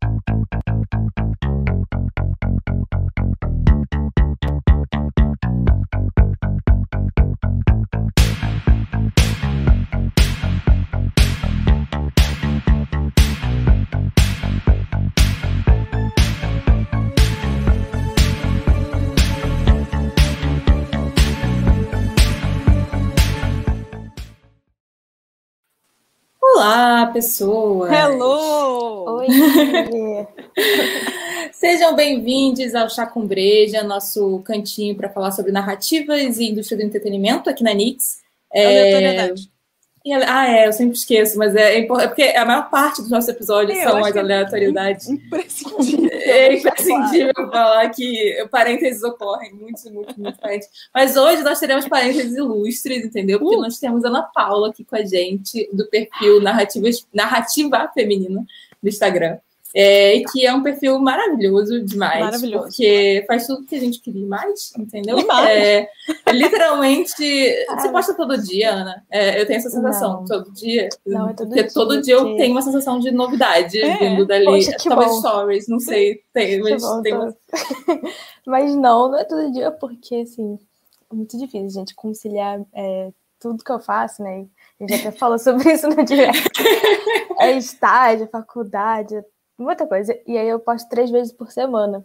Thank you. Pessoas! Hello! Oi! Sejam bem-vindos ao Chá com Breja, nosso cantinho para falar sobre narrativas e indústria do entretenimento aqui na Nix. Aleatoriedade. Ah, é, eu sempre esqueço, mas é, é, porque a maior parte dos nossos episódios Eu são as que é aleatoriedades. Imprescindível. É imprescindível falar que parênteses ocorrem, muitos, muitos, muitos parênteses. Mas hoje nós teremos parênteses ilustres, entendeu? Porque Uh. nós temos Ana Paula aqui com a gente, do perfil Narrativas, Narrativa Feminina do Instagram. É, que é um perfil maravilhoso demais. Maravilhoso. Porque faz tudo que a gente queria e mais, entendeu? E mais. É, literalmente. Você posta todo dia, Ana? É, eu tenho essa sensação, Não. todo dia. Não, é todo porque dia, todo dia eu tenho uma sensação de novidade É. vindo dali. Poxa, Talvez bom. stories, não sei. Tem, mas bom, tem uma... Mas não, não é todo dia, porque assim, é muito difícil, gente, conciliar é, tudo que eu faço, né? A gente até falou sobre isso no direct. É estágio, faculdade, muita coisa. E aí eu posto três vezes por semana.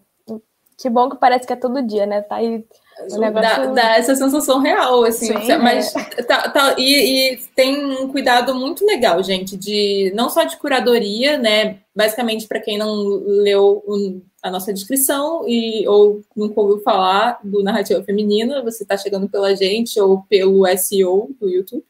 Que bom que parece que é todo dia, né? Tá aí o Dá, negócio. dá essa sensação real, assim. Sim, mas tá, tá- e, e tem um cuidado muito legal, gente, de não só de curadoria, né? Basicamente, para quem não leu o- a nossa descrição e ou nunca ouviu falar do Narrativa Feminina, você está chegando pela gente ou pelo SEO do YouTube,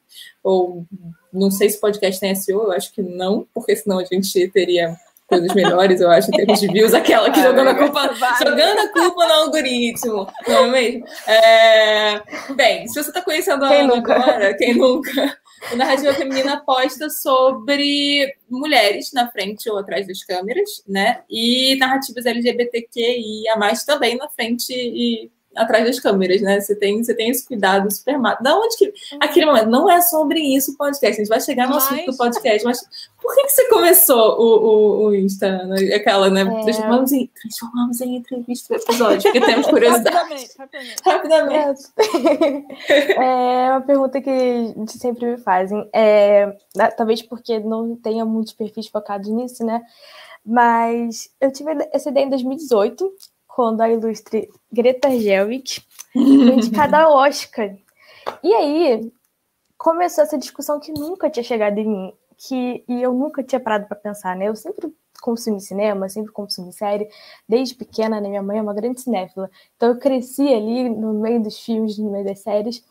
ou não sei se o podcast tem SEO, eu acho que não, porque senão a gente teria coisas melhores, eu acho, em termos de views, aquela que Ah, jogando a culpa, vai. jogando a culpa no algoritmo, não é mesmo? É, Bem, se você está conhecendo a Quem Ana nunca? agora, quem nunca? O Narrativa Feminina aposta sobre mulheres na frente ou atrás das câmeras, né? E narrativas LGBTQIA+, também na frente e atrás das câmeras, né? Você tem, você tem esse cuidado super mata. Da onde que... Aquele momento, não é sobre isso o podcast, a gente vai chegar no Mas- assunto do podcast, mas por que, que você começou o, o, o Insta, né? aquela, né? É. Transformamos, em, transformamos em entrevista o episódio, porque temos curiosidade. Rapidamente, rapidamente. Rapidamente. É é uma pergunta que a gente sempre me fazem. É, talvez porque não tenha muitos perfis focados nisso, né? Mas eu tive essa ideia em 2018, quando a ilustre Greta Gerwig foi indicada ao Oscar. E aí começou essa discussão que nunca tinha chegado em mim, que e eu nunca tinha parado para pensar, né? Eu sempre consumi cinema, sempre consumi série, desde pequena, né? Minha mãe é uma grande cinéfila, então eu cresci ali no meio dos filmes, no meio das séries.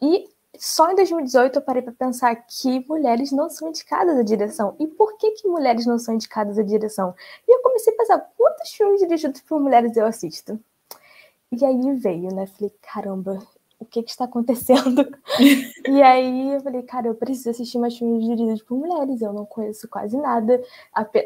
E só em 2018 eu parei para pensar que mulheres não são indicadas à direção. E por que que mulheres não são indicadas à direção? E eu comecei a pensar, quantos filmes dirigidos por mulheres eu assisto? E aí veio, né? Falei, caramba, o que que está acontecendo? e aí eu falei, cara, eu preciso assistir mais filmes dirigidos por mulheres. Eu não conheço quase nada.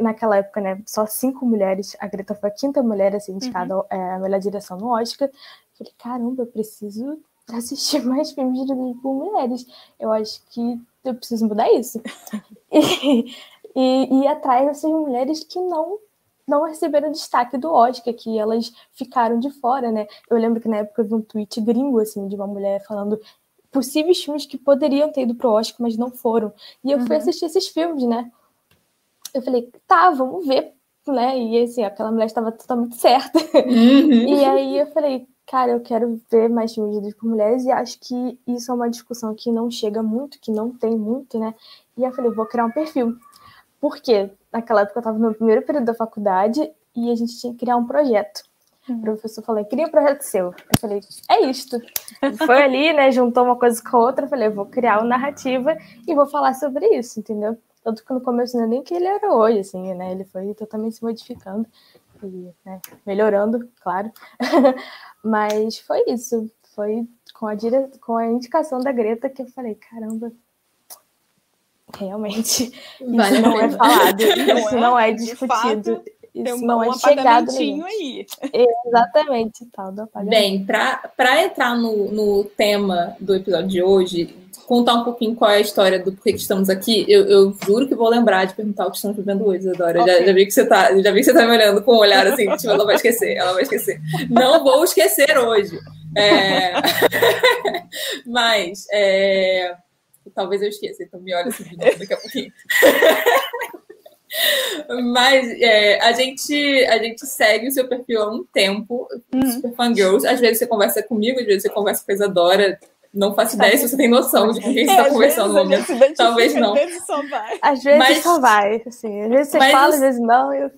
Naquela época, né? Só cinco mulheres. A Greta foi a quinta mulher a ser indicada é, a melhor direção no Oscar. Falei, caramba, eu preciso assistir mais filmes dirigidos por mulheres. Eu acho que eu preciso mudar isso. e, e ir atrás dessas mulheres que não não receberam destaque do Oscar, que elas ficaram de fora, né? Eu lembro que na época eu vi um tweet gringo, assim, de uma mulher falando possíveis filmes que poderiam ter ido pro Oscar, mas não foram. E eu fui Uhum. assistir esses filmes, né? Eu falei, tá, vamos ver, né? E assim, aquela mulher estava totalmente certa. Uhum. E aí eu falei, cara, eu quero ver mais filmes dirigidos por mulheres e acho que isso é uma discussão que não chega muito, que não tem muito, né? E eu falei, vou criar um perfil. Por quê? Naquela época eu estava no primeiro período da faculdade e a gente tinha que criar um projeto. O professor falou, cria um projeto seu. Eu falei, é isto. Foi ali, né? Juntou uma coisa com a outra. Eu falei, vou criar uma narrativa e vou falar sobre isso, entendeu? Tanto que no começo não é nem que ele era hoje, assim, né? Ele foi totalmente se modificando e né, melhorando, claro. Mas foi isso. Foi com a, dire... com a indicação da Greta que eu falei, caramba, realmente, Vale isso não é falado, Não isso é? não é De discutido. fato, Tem Isso um, não é chegado aí. Exatamente, tal do apagamento. Bem, para entrar no, no tema do episódio de hoje, contar um pouquinho qual é a história do porquê que estamos aqui, eu, eu juro que vou lembrar de perguntar o que estamos vivendo hoje, Adora. Ok. Já, já vi que você tá, já vi que você tá me olhando com um olhar assim, tipo, ela vai esquecer, ela vai esquecer. Não vou esquecer hoje. É... Mas é... talvez eu esqueça, então me olha assim daqui a pouquinho. Mas é, a, gente, a gente segue o seu perfil há um tempo, Super Fangirls. Às vezes você conversa comigo, às vezes você conversa com a Isadora. Não faço ideia se você tem noção de com quem você É, está às conversando no momento. Talvez não. Às vezes só vai. Às vezes Mas- só vai, assim. Às vezes você Mas fala, às vezes não. Eu.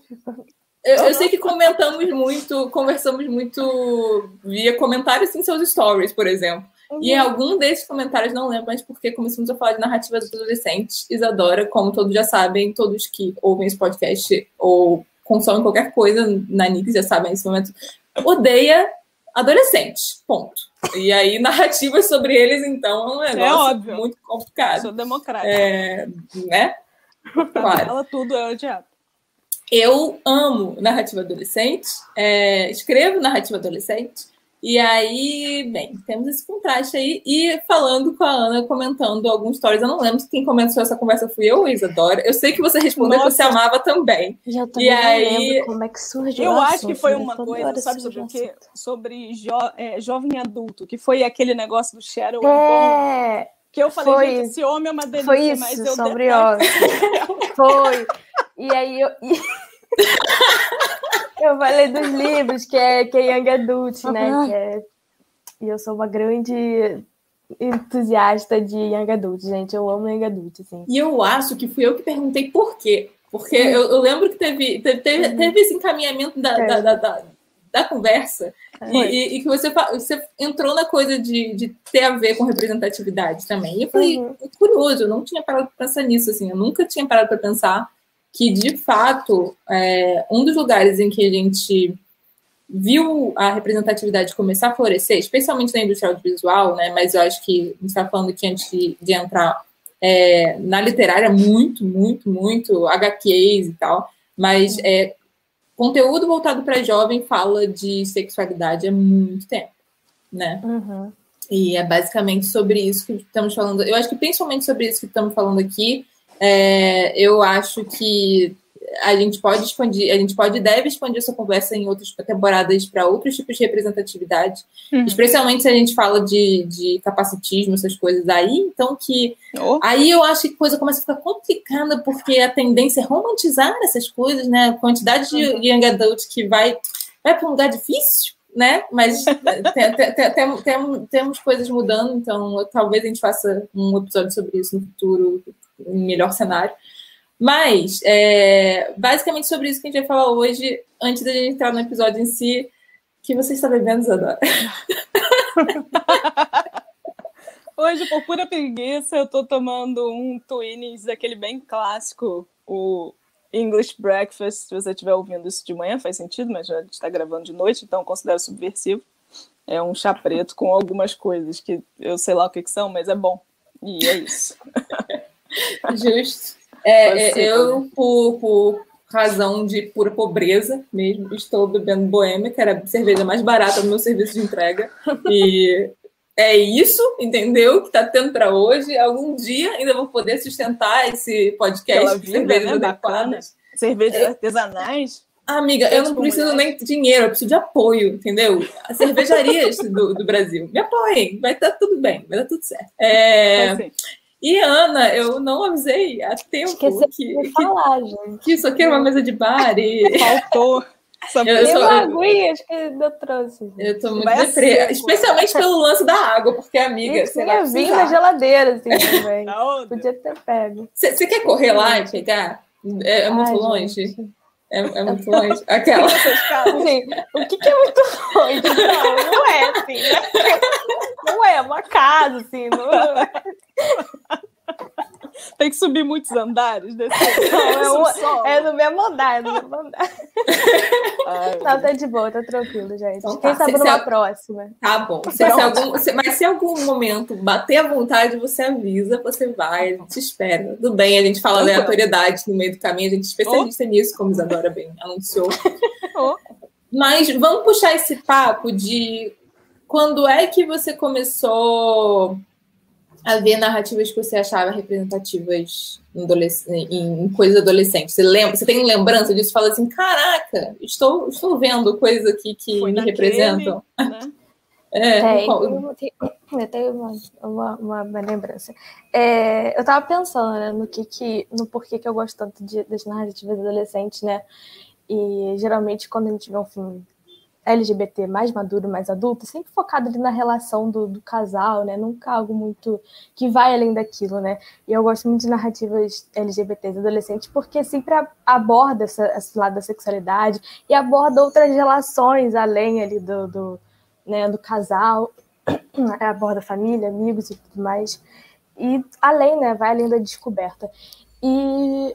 Eu, eu sei que comentamos muito, conversamos muito via comentários em seus stories, por exemplo. E em algum desses comentários, não lembro, mas porque começamos a falar de narrativa dos adolescentes, Isadora, como todos já sabem, todos que ouvem esse podcast ou consomem qualquer coisa na Nix já sabem nesse momento, odeia adolescentes, ponto. E aí, narrativas sobre eles, então, é um negócio óbvio. muito complicado. Sou democrática. É, né? Claro. Ela tudo é odiado. Eu amo narrativa adolescente, é, escrevo narrativa adolescente, e aí, bem, temos esse contraste aí. E falando com a Ana, comentando alguns stories, eu não lembro se quem começou essa conversa fui eu Isadora. Eu sei que você respondeu que Nossa. você amava também. Já também E aí- lembro como é que surgiu Eu acho que foi né? uma coisa, sabe sobre o quê? Sobre jo- é, jovem adulto, que foi aquele negócio do Cheryl Bond, É, que eu falei, foi- gente, esse homem é uma delícia, foi mas isso, eu sobre detesto. homem. Foi. E aí eu. Eu falei dos livros, que é, que é Young Adult, né? Uhum. É- E eu sou uma grande entusiasta de Young Adult, gente. Eu amo Young Adult, assim. E eu acho que fui eu que perguntei por quê. Porque eu, eu lembro que teve, teve, teve, Uhum. teve esse encaminhamento da, É. da, da, da- da conversa. E, Foi. e- e que você, você entrou na coisa de, de ter a ver com representatividade também. E eu falei, Uhum. curioso, eu não tinha parado para pensar nisso, assim, eu nunca tinha parado para pensar que, de fato, é, um dos lugares em que a gente viu a representatividade começar a florescer, especialmente na indústria audiovisual, né, mas eu acho que a gente está falando aqui antes de, de entrar é, na literária, muito, muito, muito, HQs e tal, mas é, conteúdo voltado para jovem fala de sexualidade há muito tempo, né? Uhum. E é basicamente sobre isso que estamos falando. Eu acho que principalmente sobre isso que estamos falando aqui. É, eu acho que a gente pode expandir, a gente pode e deve expandir essa conversa em outras temporadas para outros tipos de representatividade, Uhum. especialmente se a gente fala de, de capacitismo, essas coisas aí. Então, que Oh, Aí eu acho que a coisa começa a ficar complicada, porque a tendência é romantizar essas coisas, né? A quantidade de young adult que vai, vai para um lugar difícil, né? Mas tem- tem- tem- tem- tem- temos coisas mudando, então talvez a gente faça um episódio sobre isso no futuro, melhor cenário. Mas, é, basicamente sobre isso que a gente vai falar hoje, antes da gente entrar no episódio em si, que você está bebendo, Isadora? Hoje, por pura preguiça, eu tô tomando um Twinings daquele bem clássico, o English Breakfast. Se você estiver ouvindo isso de manhã, faz sentido, mas gente está gravando de noite, então considero subversivo. É um chá preto com algumas coisas que eu sei lá o que, que são, mas é bom. E é isso. Justo. É, é, eu, por, por razão de pura pobreza mesmo, estou bebendo Boêmia, que era a cerveja mais barata do meu serviço de entrega. E é isso, entendeu? Que está tendo para hoje. Algum dia ainda vou poder sustentar esse podcast de cervejas né, adequadas. Cervejas É. artesanais. Amiga, eu não preciso mulher. nem de dinheiro, eu preciso de apoio, entendeu? As cervejarias do, do Brasil, me apoiem, vai estar tudo bem, vai dar tudo certo. É, Assim, e Ana, eu não avisei há tempo Esqueci que, de que falar, gente. que isso aqui era uma mesa de bar e faltou. Eu Tem sou- uma aguinha, acho que eu trouxe. gente. eu tô muito Vai deprê, seco. especialmente pelo lance da água, porque amiga, E vai tinha vinho na geladeira, assim, também. Aonde? Podia ter pego. Você quer correr lá e pegar? É, é muito Ai, longe? gente. É, é muito longe? Aquela. Assim, o que, que é muito longe? Não, não é assim, né? Não é uma casa, assim, não é. Tem que subir muitos andares. Descer. Não, é, é no mesmo andar, é no mesmo andar. Ai, Não, tá de boa, tá tranquilo, gente. Então Quem tá, sabe se- se- próxima. Tá bom. Se, se algum, se- mas se algum momento bater à vontade, você avisa, você vai, a gente espera. Tudo bem, a gente fala Tranquilo. aleatoriedade no meio do caminho, a gente é especialista nisso, como Isadora bem anunciou. Oh. Mas vamos puxar esse papo de quando é que você começou Havia narrativas que você achava representativas em, em coisas adolescentes. Você lembra? Você tem lembrança disso? Fala assim, caraca, estou, estou vendo coisas aqui que Foi me naquele, representam. Né? É, é eu, eu tenho uma, uma, uma, uma lembrança. É, eu estava pensando né, no que, que no porquê que eu gosto tanto de, das narrativas adolescentes, né? E geralmente quando a gente vê um filme LGBT mais maduro, mais adulto, sempre focado ali na relação do, do, casal, né? Nunca algo muito que vai além daquilo, né? E eu gosto muito de narrativas LGBTs adolescentes porque sempre aborda essa, esse lado da sexualidade e aborda outras relações além ali do, do, né, do casal, aborda família, amigos e tudo mais. E além, né? Vai além da descoberta. E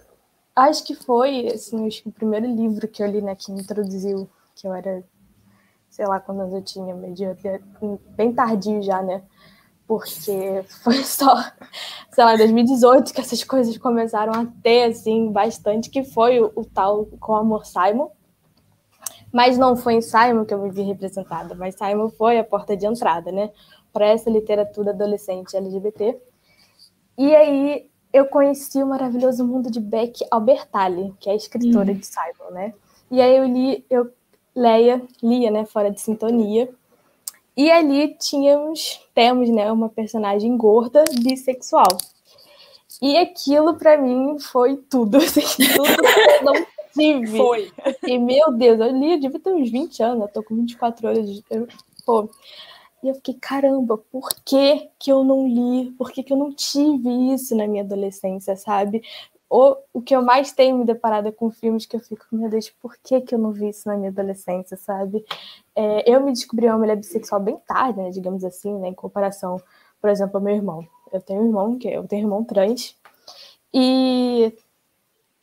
acho que foi assim, o primeiro livro que eu li, né, que me introduziu, que eu era sei lá quantos eu tinha, meio bem tardio já, né? Porque foi só, sei lá, em 2018 que essas coisas começaram a ter, assim, bastante, que foi o, o tal Com Amor Simon. Mas não foi em Simon que eu me vi representada, mas Simon foi a porta de entrada, né? Para essa literatura adolescente LGBT. E aí eu conheci o maravilhoso mundo de Beck Albertalli, que é a escritora uhum. de Simon, né? E aí eu li, eu Leia lia, né, fora de sintonia. E ali tínhamos, temos, né, uma personagem gorda bissexual. E aquilo para mim foi tudo, assim, tudo que eu não tive. Foi. E meu Deus, eu li, eu devia ter uns 20 anos, eu tô com 24 anos, eu, pô. E eu fiquei, caramba, por que, que eu não li? Por que, que eu não tive isso na minha adolescência, sabe? O, o que eu mais tenho me deparado é com filmes que eu fico, meu Deus, por que, que eu não vi isso na minha adolescência, sabe? É, eu me descobri uma mulher bissexual bem tarde, né, digamos assim, né, em comparação, por exemplo, ao meu irmão. Eu tenho um irmão, que eu tenho um irmão trans, e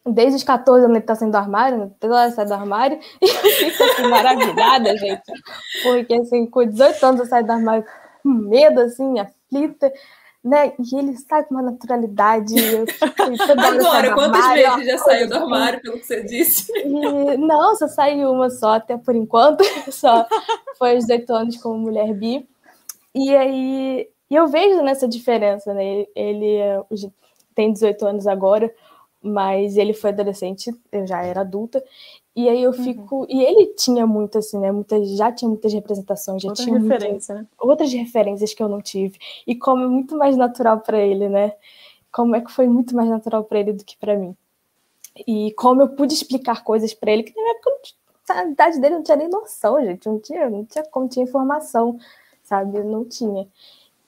desde os 14 anos ele tá saindo do armário, né? toda hora sai do armário, e eu fico assim, maravilhada, gente, porque assim, com 18 anos eu saio do armário com medo, assim, aflita, né? E ele sai com uma naturalidade. Agora, quantas armário, vezes já saiu do armário, pelo que você disse? E, não, só saiu uma só, até por enquanto. Só foi aos 18 anos como mulher bi. E aí eu vejo nessa diferença, né? Ele, ele tem 18 anos agora, mas ele foi adolescente, eu já era adulta, e aí eu uhum. fico. Uhum. E ele tinha muito, assim, né? Muitas, já tinha muitas representações, já tinha referência, muita, né? outras referências que eu não tive. E como é muito mais natural para ele, né? Como é que foi muito mais natural para ele do que para mim. E como eu pude explicar coisas para ele, que na época a idade dele não tinha nem noção, gente. Não tinha, não tinha como, tinha informação, sabe? Não tinha.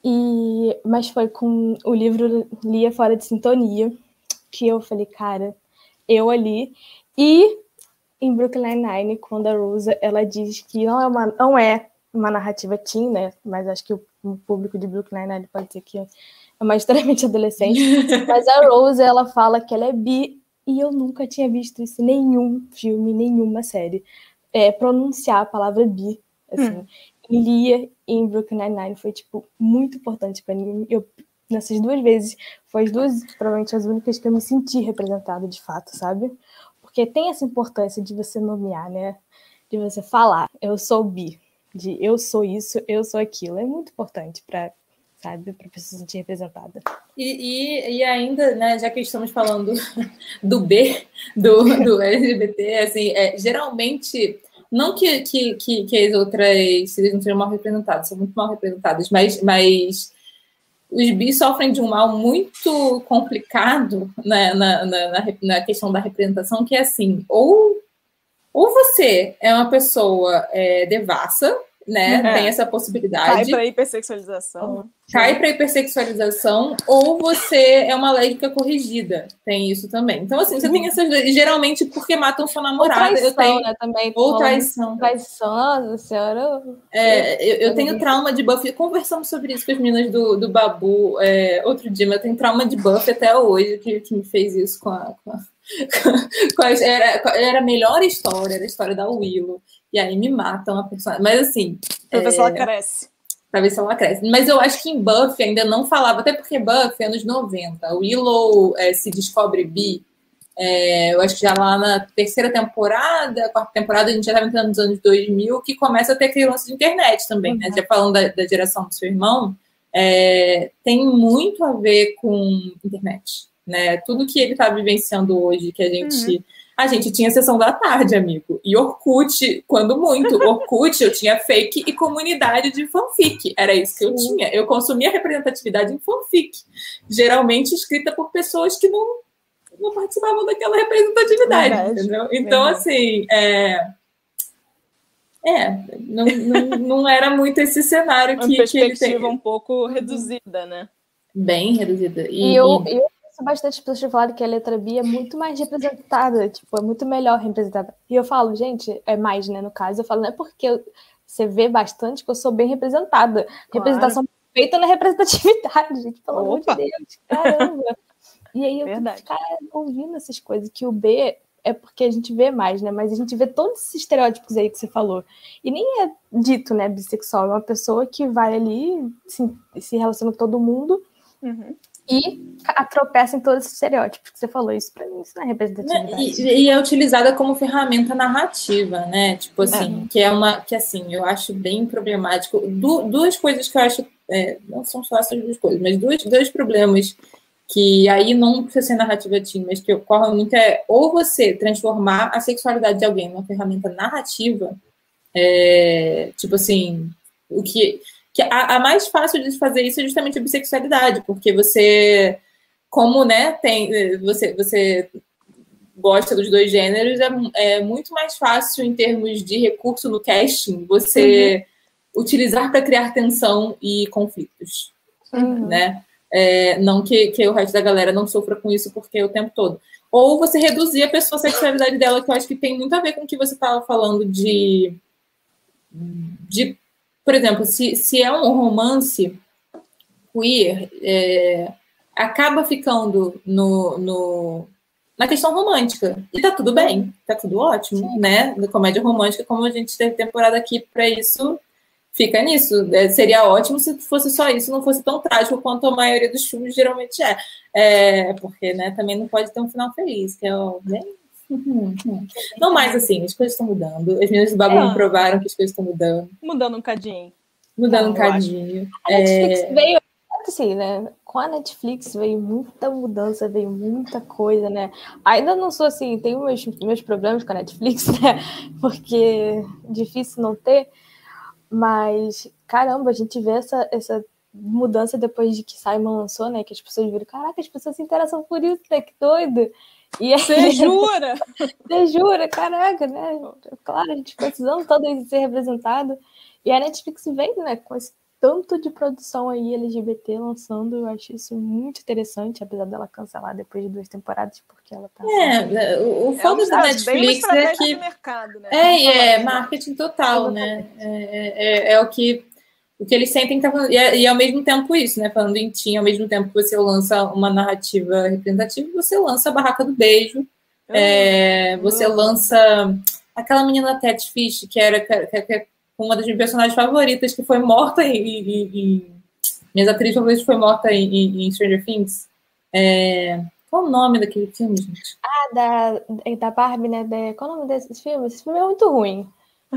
E, mas foi com o livro Lia Fora de Sintonia que eu falei, cara, eu ali. E em Brooklyn Nine, quando a Rosa ela diz que não é uma, não é uma narrativa teen, né? Mas acho que o, o público de Brooklyn Nine pode dizer que é mais extremamente adolescente. mas a Rose ela fala que ela é bi e eu nunca tinha visto isso em nenhum filme, nenhuma série. É, pronunciar a palavra bi, assim. Hum. Lia em Brooklyn Nine-Nine foi, tipo, muito importante para mim. Eu, nessas duas vezes, foi as duas, provavelmente, as únicas que eu me senti representada, de fato, sabe? Porque tem essa importância de você nomear, né? De você falar, eu sou bi, de eu sou isso, eu sou aquilo. É muito importante para sabe, para pessoa se sentir representada. E, e, e, ainda, né, já que estamos falando do B, do, do LGBT, assim, é, geralmente, não que, que, que, que as outras não sejam mal representadas, são muito mal representadas, mas, mas os bis sofrem de um mal muito complicado né, na, na, na, na, questão da representação, que é assim, ou, ou você é uma pessoa é, devassa, né? É. Tem essa possibilidade. Cai para hipersexualização. Cai para hipersexualização, ou você é uma lésbica corrigida. Tem isso também. Então, assim, você tem essas. Geralmente, porque matam sua namorada. Ou traição, eu tenho... né? Também. Ou traição. Traição, senhora. É, eu, eu tenho trauma de Buffy. Conversamos sobre isso com as meninas do, do Babu é, outro dia, mas eu tenho trauma de Buffy até hoje, que, que me fez isso com a. Com a... era, era a melhor história, era a história da Willow. E aí me matam a personagem. Mas assim. Pra ver se ela é, cresce. Pra ver se ela cresce. Mas eu acho que em Buffy ainda não falava, até porque Buffy é anos 90. O Willow é, se descobre bi. É, eu acho que já lá na terceira temporada, quarta temporada, a gente já estava entrando nos anos 2000, que começa a ter aquele lance de internet também, né? uhum. né? Já falando da, da, geração do seu irmão, é, tem muito a ver com internet, né? Tudo que ele está vivenciando hoje, que a gente uhum. A gente tinha sessão da tarde, amigo. E Orkut, quando muito. Orkut, eu tinha fake e comunidade de fanfic. Era isso que eu tinha. Eu consumia representatividade em fanfic. Geralmente escrita por pessoas que não, não participavam daquela representatividade. Verdade. Entendeu? Então, Verdade. assim, é, é, não, não, não era muito esse cenário que, Uma perspectiva que ele tem. um pouco reduzida, né? Bem reduzida. E, e eu, e... eu bastante pessoas falando que a letra B é muito mais representada, tipo, é muito melhor representada. E eu falo, gente, é mais, né, no caso, eu falo, não é porque você vê bastante que eu sou bem representada. Claro. Representação feita na representatividade, gente, pelo amor de Deus, caramba. E aí eu Verdade. fico ouvindo essas coisas, que o B é porque a gente vê mais, né? Mas a gente vê todos esses estereótipos aí que você falou. E nem é dito, né, bissexual. É uma pessoa que vai ali, se, se relaciona com todo mundo uhum. E tropeça em todos esses estereótipos que você falou. Isso pra mim, isso não é representatividade. E, e é utilizada como ferramenta narrativa, né? Tipo assim, é. que é uma. Que assim, eu acho bem problemático. Du, duas coisas que eu acho. É, não são só essas duas coisas, mas dois, dois problemas que aí não precisa ser narrativa teen, mas que ocorre muito é ou você transformar a sexualidade de alguém numa ferramenta narrativa, é, tipo assim, o que, que a, a, mais fácil de fazer isso é justamente a bissexualidade, porque você, como, né, tem, você, você gosta dos dois gêneros, é, é muito mais fácil em termos de recurso no casting, você uhum. utilizar para criar tensão e conflitos, uhum. né? É, não que, que o resto da galera não sofra com isso porque é o tempo todo. Ou você reduzir a pessoa a sexualidade dela, que eu acho que tem muito a ver com o que você estava falando de, de. Por exemplo, se, se é um romance queer, é, acaba ficando no, no, na questão romântica. E tá tudo bem, tá tudo ótimo, Sim. né? Na comédia romântica, como a gente teve temporada aqui para isso, fica nisso. É, seria ótimo se fosse só isso, não fosse tão trágico quanto a maioria dos filmes geralmente é. é porque, né, também não pode ter um final feliz, que é o bem. Não mais assim, as coisas estão mudando. As meninas do bagulho é. provaram que as coisas estão mudando. Mudando um cadinho. Mudando um cadinho. A Netflix é... veio assim, né? Com a Netflix veio muita mudança, veio muita coisa, né? Ainda não sou assim, tenho meus, meus problemas com a Netflix, né? Porque é difícil não ter, mas, caramba, a gente vê essa, essa mudança depois de que Simon lançou, né? Que as pessoas viram, caraca, as pessoas se interessam por isso, né? Que doido. E aí, Você jura? Você jura, caraca, né? Claro, a gente precisando todo de ser representado. E a Netflix veio, né, com esse tanto de produção aí LGBT lançando, eu acho isso muito interessante, apesar dela cancelar depois de duas temporadas, porque ela tá. É, o, o é foda é da Netflix é que. Mercado, né? É, é, marketing total, né? É, é, é, o que. O que eles sentem tá falando, e, é, e ao mesmo tempo isso, né? Falando em Tim, ao mesmo tempo que você lança uma narrativa representativa, você lança a Barraca do Beijo, é, você lança aquela menina Ted Fish, que era que, que, uma das minhas personagens favoritas, que foi morta em. em, em minhas atrizes favoritas foi morta em, em Stranger Things. É, qual o nome daquele filme, gente? Ah, da, da Barbie, né? Da, qual o nome desse filme? Esse filme é muito ruim.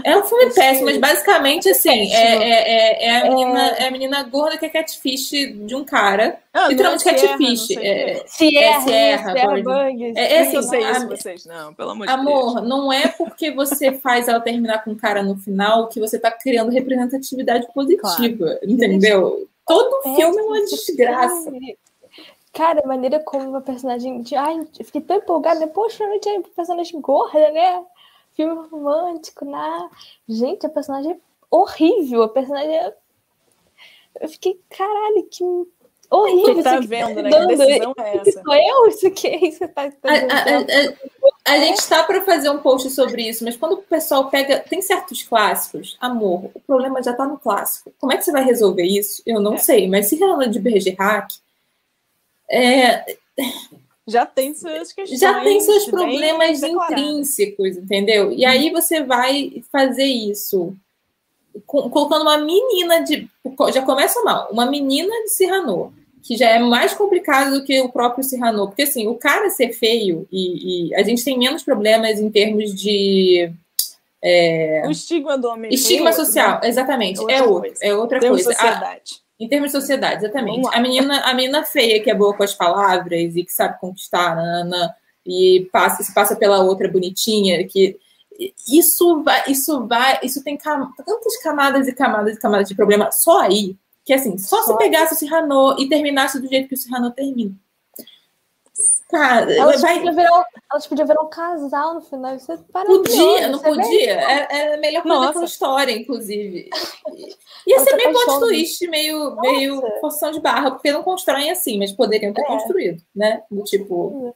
É um filme péssimo, mas basicamente, assim, é, é, é, é, a menina, é... é a menina gorda que é catfish de um cara. Ah, literalmente é catfish. É, Sierra, Sierra, Sierra É, é assim, eu sei isso, vocês, não, pelo amor de Amor, Deus. não é porque você faz ela terminar com um cara no final que você tá criando representatividade positiva, claro. entendeu? Todo filme é uma desgraça. Cara, a maneira como uma personagem. De... Ai, eu fiquei tão empolgada. Né? Poxa, não tinha personagem gorda, né? Filme romântico, né? Gente, a personagem é horrível. A personagem é... Eu fiquei, caralho, que horrível. Você tá vendo, né? Que decisão é essa? Sou eu? Isso que é isso? Tá, tá a, a, a, a, gente tá para fazer um post sobre isso, mas quando o pessoal pega. Tem certos clássicos, amor, o problema já tá no clássico. Como é que você vai resolver isso? Eu não é. sei, mas se ela de Bergerac. É, já tem suas questões. Já tem seus problemas intrínsecos, entendeu? E aí você vai fazer isso colocando uma menina de. Já começa mal, uma menina de Cyrano, que já é mais complicado do que o próprio Cyrano. Porque assim, o cara ser feio e, e a gente tem menos problemas em termos de. É... O estigma do homem. Estigma feio, social, né? exatamente. É, outra é, outro, é outra Temos coisa. Sociedade. Em termos de sociedade, exatamente. A menina, a menina feia, que é boa com as palavras e que sabe conquistar, Ana, e passa, se passa pela outra bonitinha, que isso vai, isso vai, isso tem cam tantas camadas e camadas e camadas de problema só aí, que assim, só, só se pegasse o Cyrano e terminasse do jeito que o Cyrano termina. Cara, elas, vai... podiam virar, elas podiam virar um casal no final. Isso é podia, não podia. Era, era melhor coisa daquela história, inclusive. Ia ser meio plot twist, meio, meio porção de barra, porque não constroem assim, mas poderiam ter é. construído, né? Do tipo.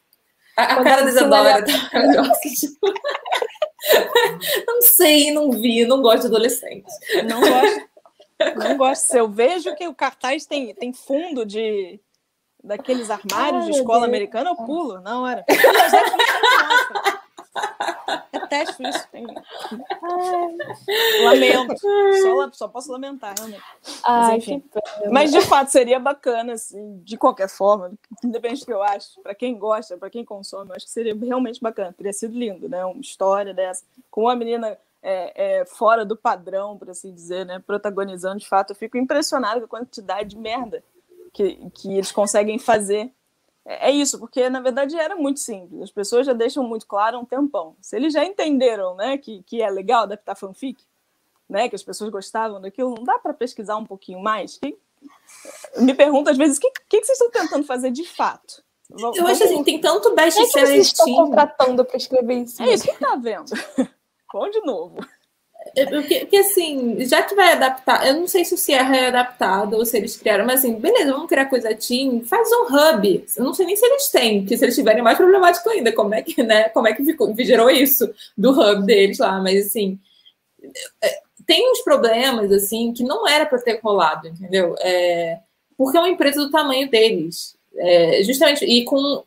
A, a cara da Isadora tá tipo... Não sei, não vi, não gosto de adolescente. Não gosto. Não gosto. Se eu vejo que o cartaz tem, tem fundo de daqueles armários Ai, de escola Deus. americana, eu pulo na hora. É teste isso. Tem... Lamento. Só, só, posso lamentar, realmente. Ai, Mas. Mas, de fato, seria bacana, assim, de qualquer forma, independente do que eu acho, para quem gosta, para quem consome, eu acho que seria realmente bacana. Teria sido lindo, né? Uma história dessa, com uma menina é, é, fora do padrão, por assim dizer, né? Protagonizando, de fato, eu fico impressionado com a quantidade de merda que, que eles conseguem fazer. É, é isso, porque na verdade era muito simples. As pessoas já deixam muito claro há um tempão. Se eles já entenderam né, que, que é legal adaptar fanfic, né, que as pessoas gostavam daquilo, não dá para pesquisar um pouquinho mais? Que, me pergunto às vezes o que, que, que vocês estão tentando fazer de fato? Eu acho assim, tem tanto best-seller. É que vocês estão contratando para escrever isso? É isso que tá vendo. Bom de novo. Porque, porque, assim, já que vai adaptar, eu não sei se o Sierra é adaptado ou se eles criaram, mas assim, beleza, vamos criar coisa team, faz um hub. Eu não sei nem se eles têm, porque se eles tiverem mais problemático ainda, como é que, né, como é que ficou, gerou isso do hub deles lá, mas assim, é, tem uns problemas, assim, que não era para ter rolado, entendeu? É, porque é uma empresa do tamanho deles. É, justamente, e com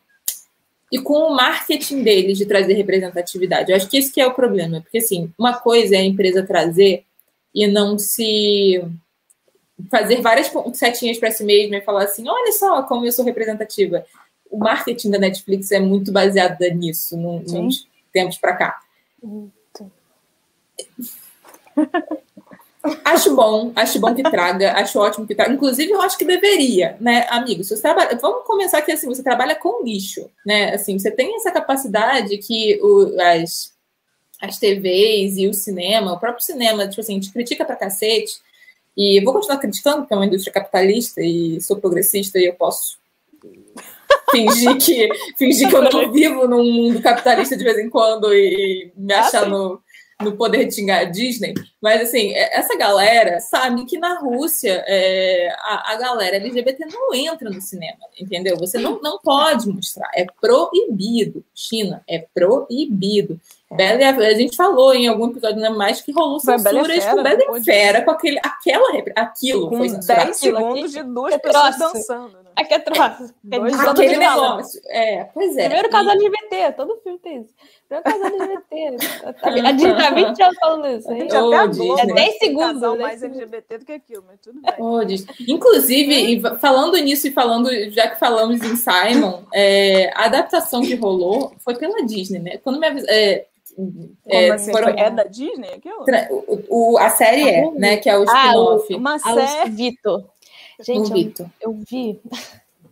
e com o marketing deles de trazer representatividade. Eu acho que esse que é o problema, porque assim, uma coisa é a empresa trazer e não se fazer várias setinhas para si mesma e falar assim, olha só como eu sou representativa. O marketing da Netflix é muito baseado nisso, num, nos tempos para cá. Muito. Acho bom, acho bom que traga, acho ótimo que traga. Inclusive, eu acho que deveria, né, amigo? Se você trabalha, vamos começar aqui assim, você trabalha com lixo, né? Assim, você tem essa capacidade que o, as, as TVs e o cinema, o próprio cinema, tipo assim, te critica pra cacete. E vou continuar criticando, porque é uma indústria capitalista e sou progressista e eu posso fingir que fingir que eu não vivo num mundo capitalista de vez em quando e, me ah, achar no no poder de xingar a Disney, mas assim, é, essa galera sabe que na Rússia é, a, a, galera LGBT não entra no cinema, entendeu? Você não, não pode mostrar, é proibido. China, é proibido. Bela e a, a gente falou em algum episódio né, mais que rolou censuras com Bela e Fera, com aquele, aquela, aquilo com foi censurado. 10 segundos de duas é pessoas troço. dançando. Né? Aqui é troço. É aquele negócio. É, pois é. Primeiro casal LGBT, todo filme tem isso. Primeiro casal LGBT. A gente tá 20 anos falando isso. Hein? Oh, até é 10 segundos. Um mais LGBT do que aquilo, mas tudo bem. Oh, Inclusive, falando nisso e falando, já que falamos em Simon, é, a adaptação que rolou foi pela Disney, né? Quando me avisou, é, é, assim? foram... é da Disney aquilo? O, o, a série é, ah, né? Que é o spin-off. Ah, uma série. Vitor. Gente, Vitor. Eu, eu, vi.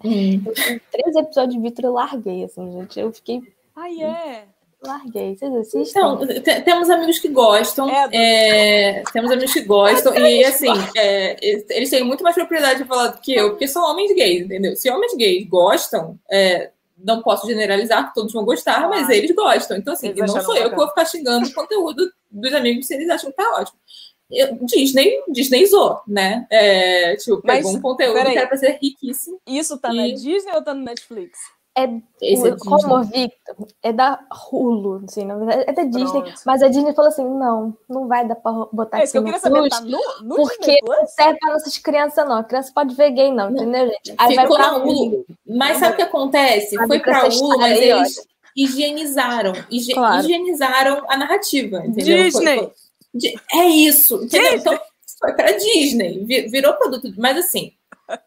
Hum. Eu vi três episódios de Vitor e larguei, assim, gente. Eu fiquei. Ai, é. Larguei. Vocês assistem? Então, temos amigos que gostam. É, é, temos amigos que gostam. e, assim, é, eles têm muito mais propriedade de falar do que eu, porque são homens gays, entendeu? Se homens gays gostam, é, não posso generalizar que todos vão gostar, ah, mas eles gostam. Então, assim, não sou eu que vou ficar xingando o conteúdo dos amigos se eles acham que tá ótimo. Eu, Disney, Disneyzou, né? É, tipo, pegou mas, um conteúdo que era pra ser riquíssimo. Isso tá e... na Disney ou tá no Netflix? É, Esse é como Victor, é da Hulu, assim, verdade, é da Disney, Pronto. mas a Disney falou assim, não, não vai dar pra botar é, aqui no Plus, tá no, no porque não serve pra nossas crianças não, a criança pode ver gay não, entendeu, gente? Aí Ficou vai pra Hulu. Hulu. Mas sabe o que acontece? Foi pra Hulu, mas eles higienizaram, higi claro. higienizaram a narrativa, entendeu? Disney! Foi, foi, é isso, entendeu? Disney. Então, foi pra Disney, virou produto, mas assim,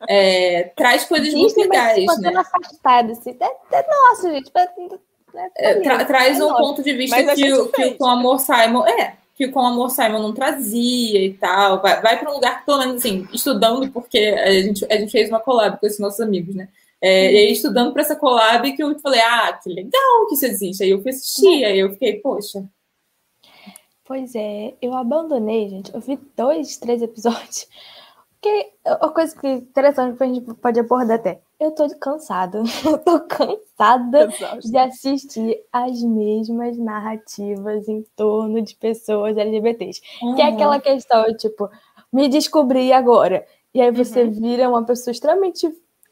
é, traz coisas muito legais. Né? afastado, assim. É, é, nossa, gente. É, é, tra traz é um ponto de vista que, o, que o Tom Amor Simon. É. que com o Amor Simon não trazia e tal. Vai, vai para um lugar que, pelo menos, assim, estudando, porque a gente, a gente fez uma collab com esses nossos amigos, né? É, e aí, estudando para essa collab, que eu falei, ah, que legal que isso existe. Aí eu fui assistir, aí eu fiquei, poxa. Pois é, eu abandonei, gente. Eu vi dois, três episódios. Porque uma coisa que é interessante que a gente pode abordar até. Eu tô cansada. Eu tô cansada de assistir as mesmas narrativas em torno de pessoas LGBTs. Uhum. Que é aquela questão, tipo, me descobri agora. E aí você uhum. vira uma pessoa extremamente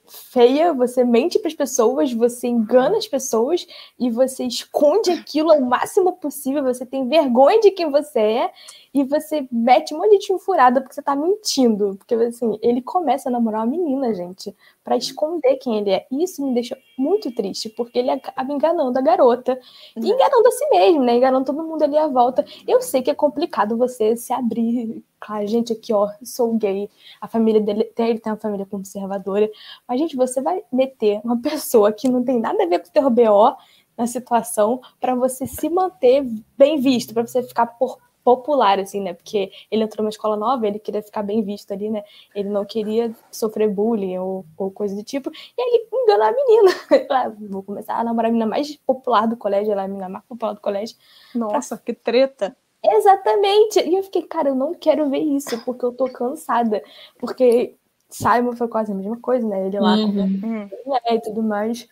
feia, você mente para as pessoas, você engana as pessoas e você esconde aquilo ao máximo possível, você tem vergonha de quem você é e você mete um monte de furada porque você tá mentindo. Porque, assim, ele começa a namorar uma menina, gente, para esconder quem ele é. Isso me deixa muito triste, porque ele acaba enganando a garota e uhum. enganando a si mesmo, né? Enganando todo mundo ali à volta. Eu sei que é complicado você se abrir. Claro, gente, aqui, ó, sou gay. A família dele, ele tem uma família conservadora. Mas, gente, você vai meter uma pessoa que não tem nada a ver com o teu BO na situação para você se manter bem visto, para você ficar por popular, assim, né? Porque ele entrou numa escola nova, ele queria ficar bem visto ali, né? Ele não queria sofrer bullying ou, ou coisa do tipo. E aí ele engana a menina. Ah, vou começar a namorar a menina mais popular do colégio, ela é a menina mais popular do colégio. Nossa, pra... que treta! Exatamente! E eu fiquei, cara, eu não quero ver isso, porque eu tô cansada. Porque Simon foi quase a mesma coisa, né? Ele lá uhum. com a e tudo mais.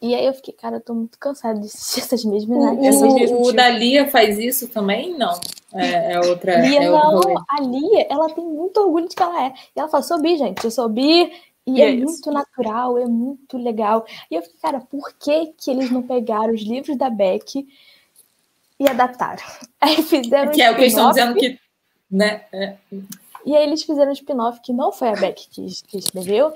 E aí eu fiquei, cara, eu tô muito cansada de assistir essas mesmas O, o, o da Lia faz isso também? Não. É, é outra. Lia é não, a Lia, ela tem muito orgulho de que ela é. E ela fala, sou bi, gente, eu sou bi. E é, é muito natural, é muito legal. E eu fiquei, cara, por que, que eles não pegaram os livros da Beck e adaptaram? Aí fizeram. Que é o que eles estão dizendo que. Né? É. E aí eles fizeram um spin-off que não foi a Beck que, que escreveu,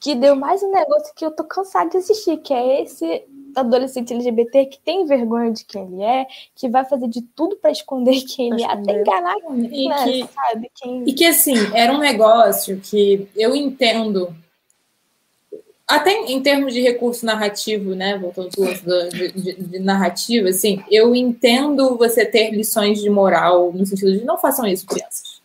que deu mais um negócio que eu tô cansada de assistir, que é esse adolescente LGBT que tem vergonha de quem ele é, que vai fazer de tudo para esconder quem ele é, até enganar e né, que, sabe? Quem... E que assim, era um negócio que eu entendo até em termos de recurso narrativo, né, voltando ao de, de, de, narrativa, assim, eu entendo você ter lições de moral no sentido de não façam isso, crianças.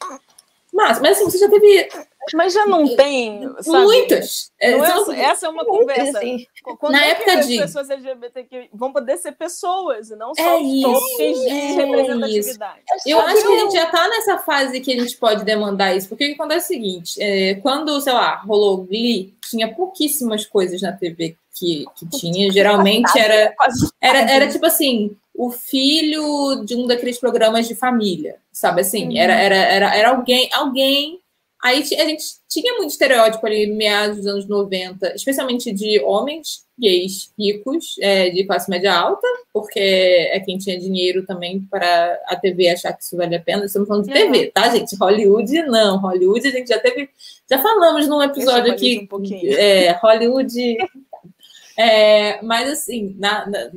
Mas, mas assim, você já teve mas já não tem. Sabe? Muitos. É, é, essa é uma conversa. Assim. Quando Na é época de. As pessoas LGBTQ vão poder ser pessoas e não só é tokens de é representatividade. Eu acho que a gente já está nessa fase que a gente pode demandar isso, porque acontece o seguinte: é, quando, sei lá, rolou Glee, tinha pouquíssimas coisas na TV que, que tinha. Geralmente era, era, era tipo assim o filho de um daqueles programas de família, sabe assim? Era, era, era, era alguém, alguém Aí a gente tinha muito estereótipo ali meados dos anos 90, especialmente de homens gays ricos, é, de classe média alta, porque é quem tinha dinheiro também para a TV achar que isso vale a pena. Estamos falando de uhum. TV, tá, gente? Hollywood não. Hollywood a gente já teve. Já falamos num episódio aqui. Um é, Hollywood. é, mas assim, na, na,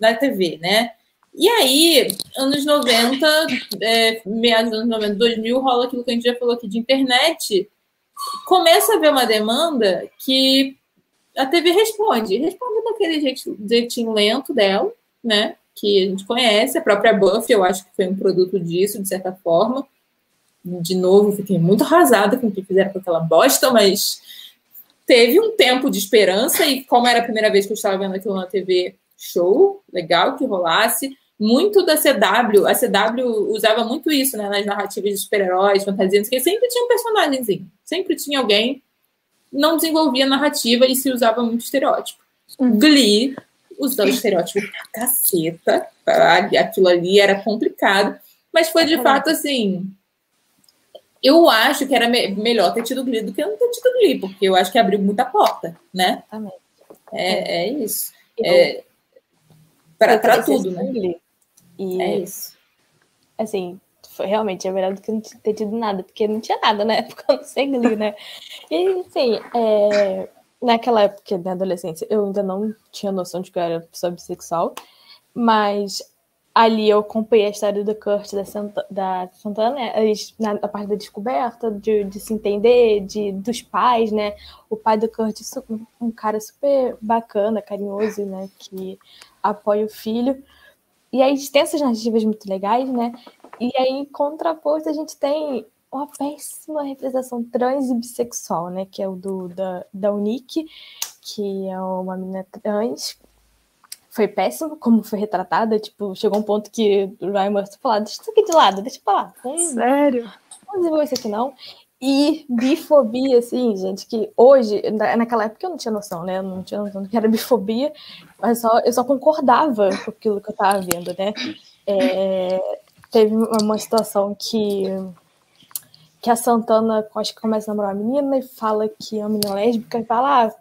na TV, né? E aí, anos 90, é, meados dos anos 90, 2000, rola aquilo que a gente já falou aqui de internet. Começa a haver uma demanda que a TV responde. Responde daquele jeitinho lento dela, né? Que a gente conhece. A própria Buffy, eu acho que foi um produto disso, de certa forma. De novo, fiquei muito arrasada com o que fizeram com aquela bosta, mas teve um tempo de esperança. E como era a primeira vez que eu estava vendo aquilo na TV, show, legal que rolasse muito da CW, a CW usava muito isso, né, nas narrativas de super-heróis, fantasias, que sempre tinha um personagemzinho, sempre tinha alguém, não desenvolvia narrativa e se usava muito estereótipo. Uhum. Glee usava estereótipo pra caceta, aquilo ali era complicado, mas foi de fato assim. Eu acho que era me melhor ter tido Glee do que não ter tido Glee, porque eu acho que abriu muita porta, né? É, é isso. É, para tudo, né? Glee. E, é isso. Assim, foi realmente é melhor do que não ter tido nada, porque não tinha nada na época, não sei ali, né? E, assim, é, naquela época da adolescência, eu ainda não tinha noção de que eu era pessoa bissexual, mas ali eu acompanhei a história do Kurt da, Santa, da Santana, né? na, na, parte da descoberta, de, de, se entender, de, dos pais, né? O pai do Kurt, um cara super bacana, carinhoso, né? Que apoia o filho. E aí tem essas narrativas muito legais, né? E aí, em contraposto, a gente tem uma péssima representação trans e bissexual, né? Que é o do, da, da Unique, que é uma menina trans. Foi péssimo como foi retratada. Tipo, chegou um ponto que o Ryan Murphy falou: deixa isso aqui de lado, deixa pra lá. Hum, Sério? Não desenvolver isso aqui, não. E bifobia, assim, gente, que hoje, naquela época eu não tinha noção, né? Eu não tinha noção do que era bifobia, mas só, eu só concordava com aquilo que eu tava vendo, né? É, teve uma situação que, que a Santana, acho que começa a namorar uma menina e fala que é uma menina lésbica e fala, ah,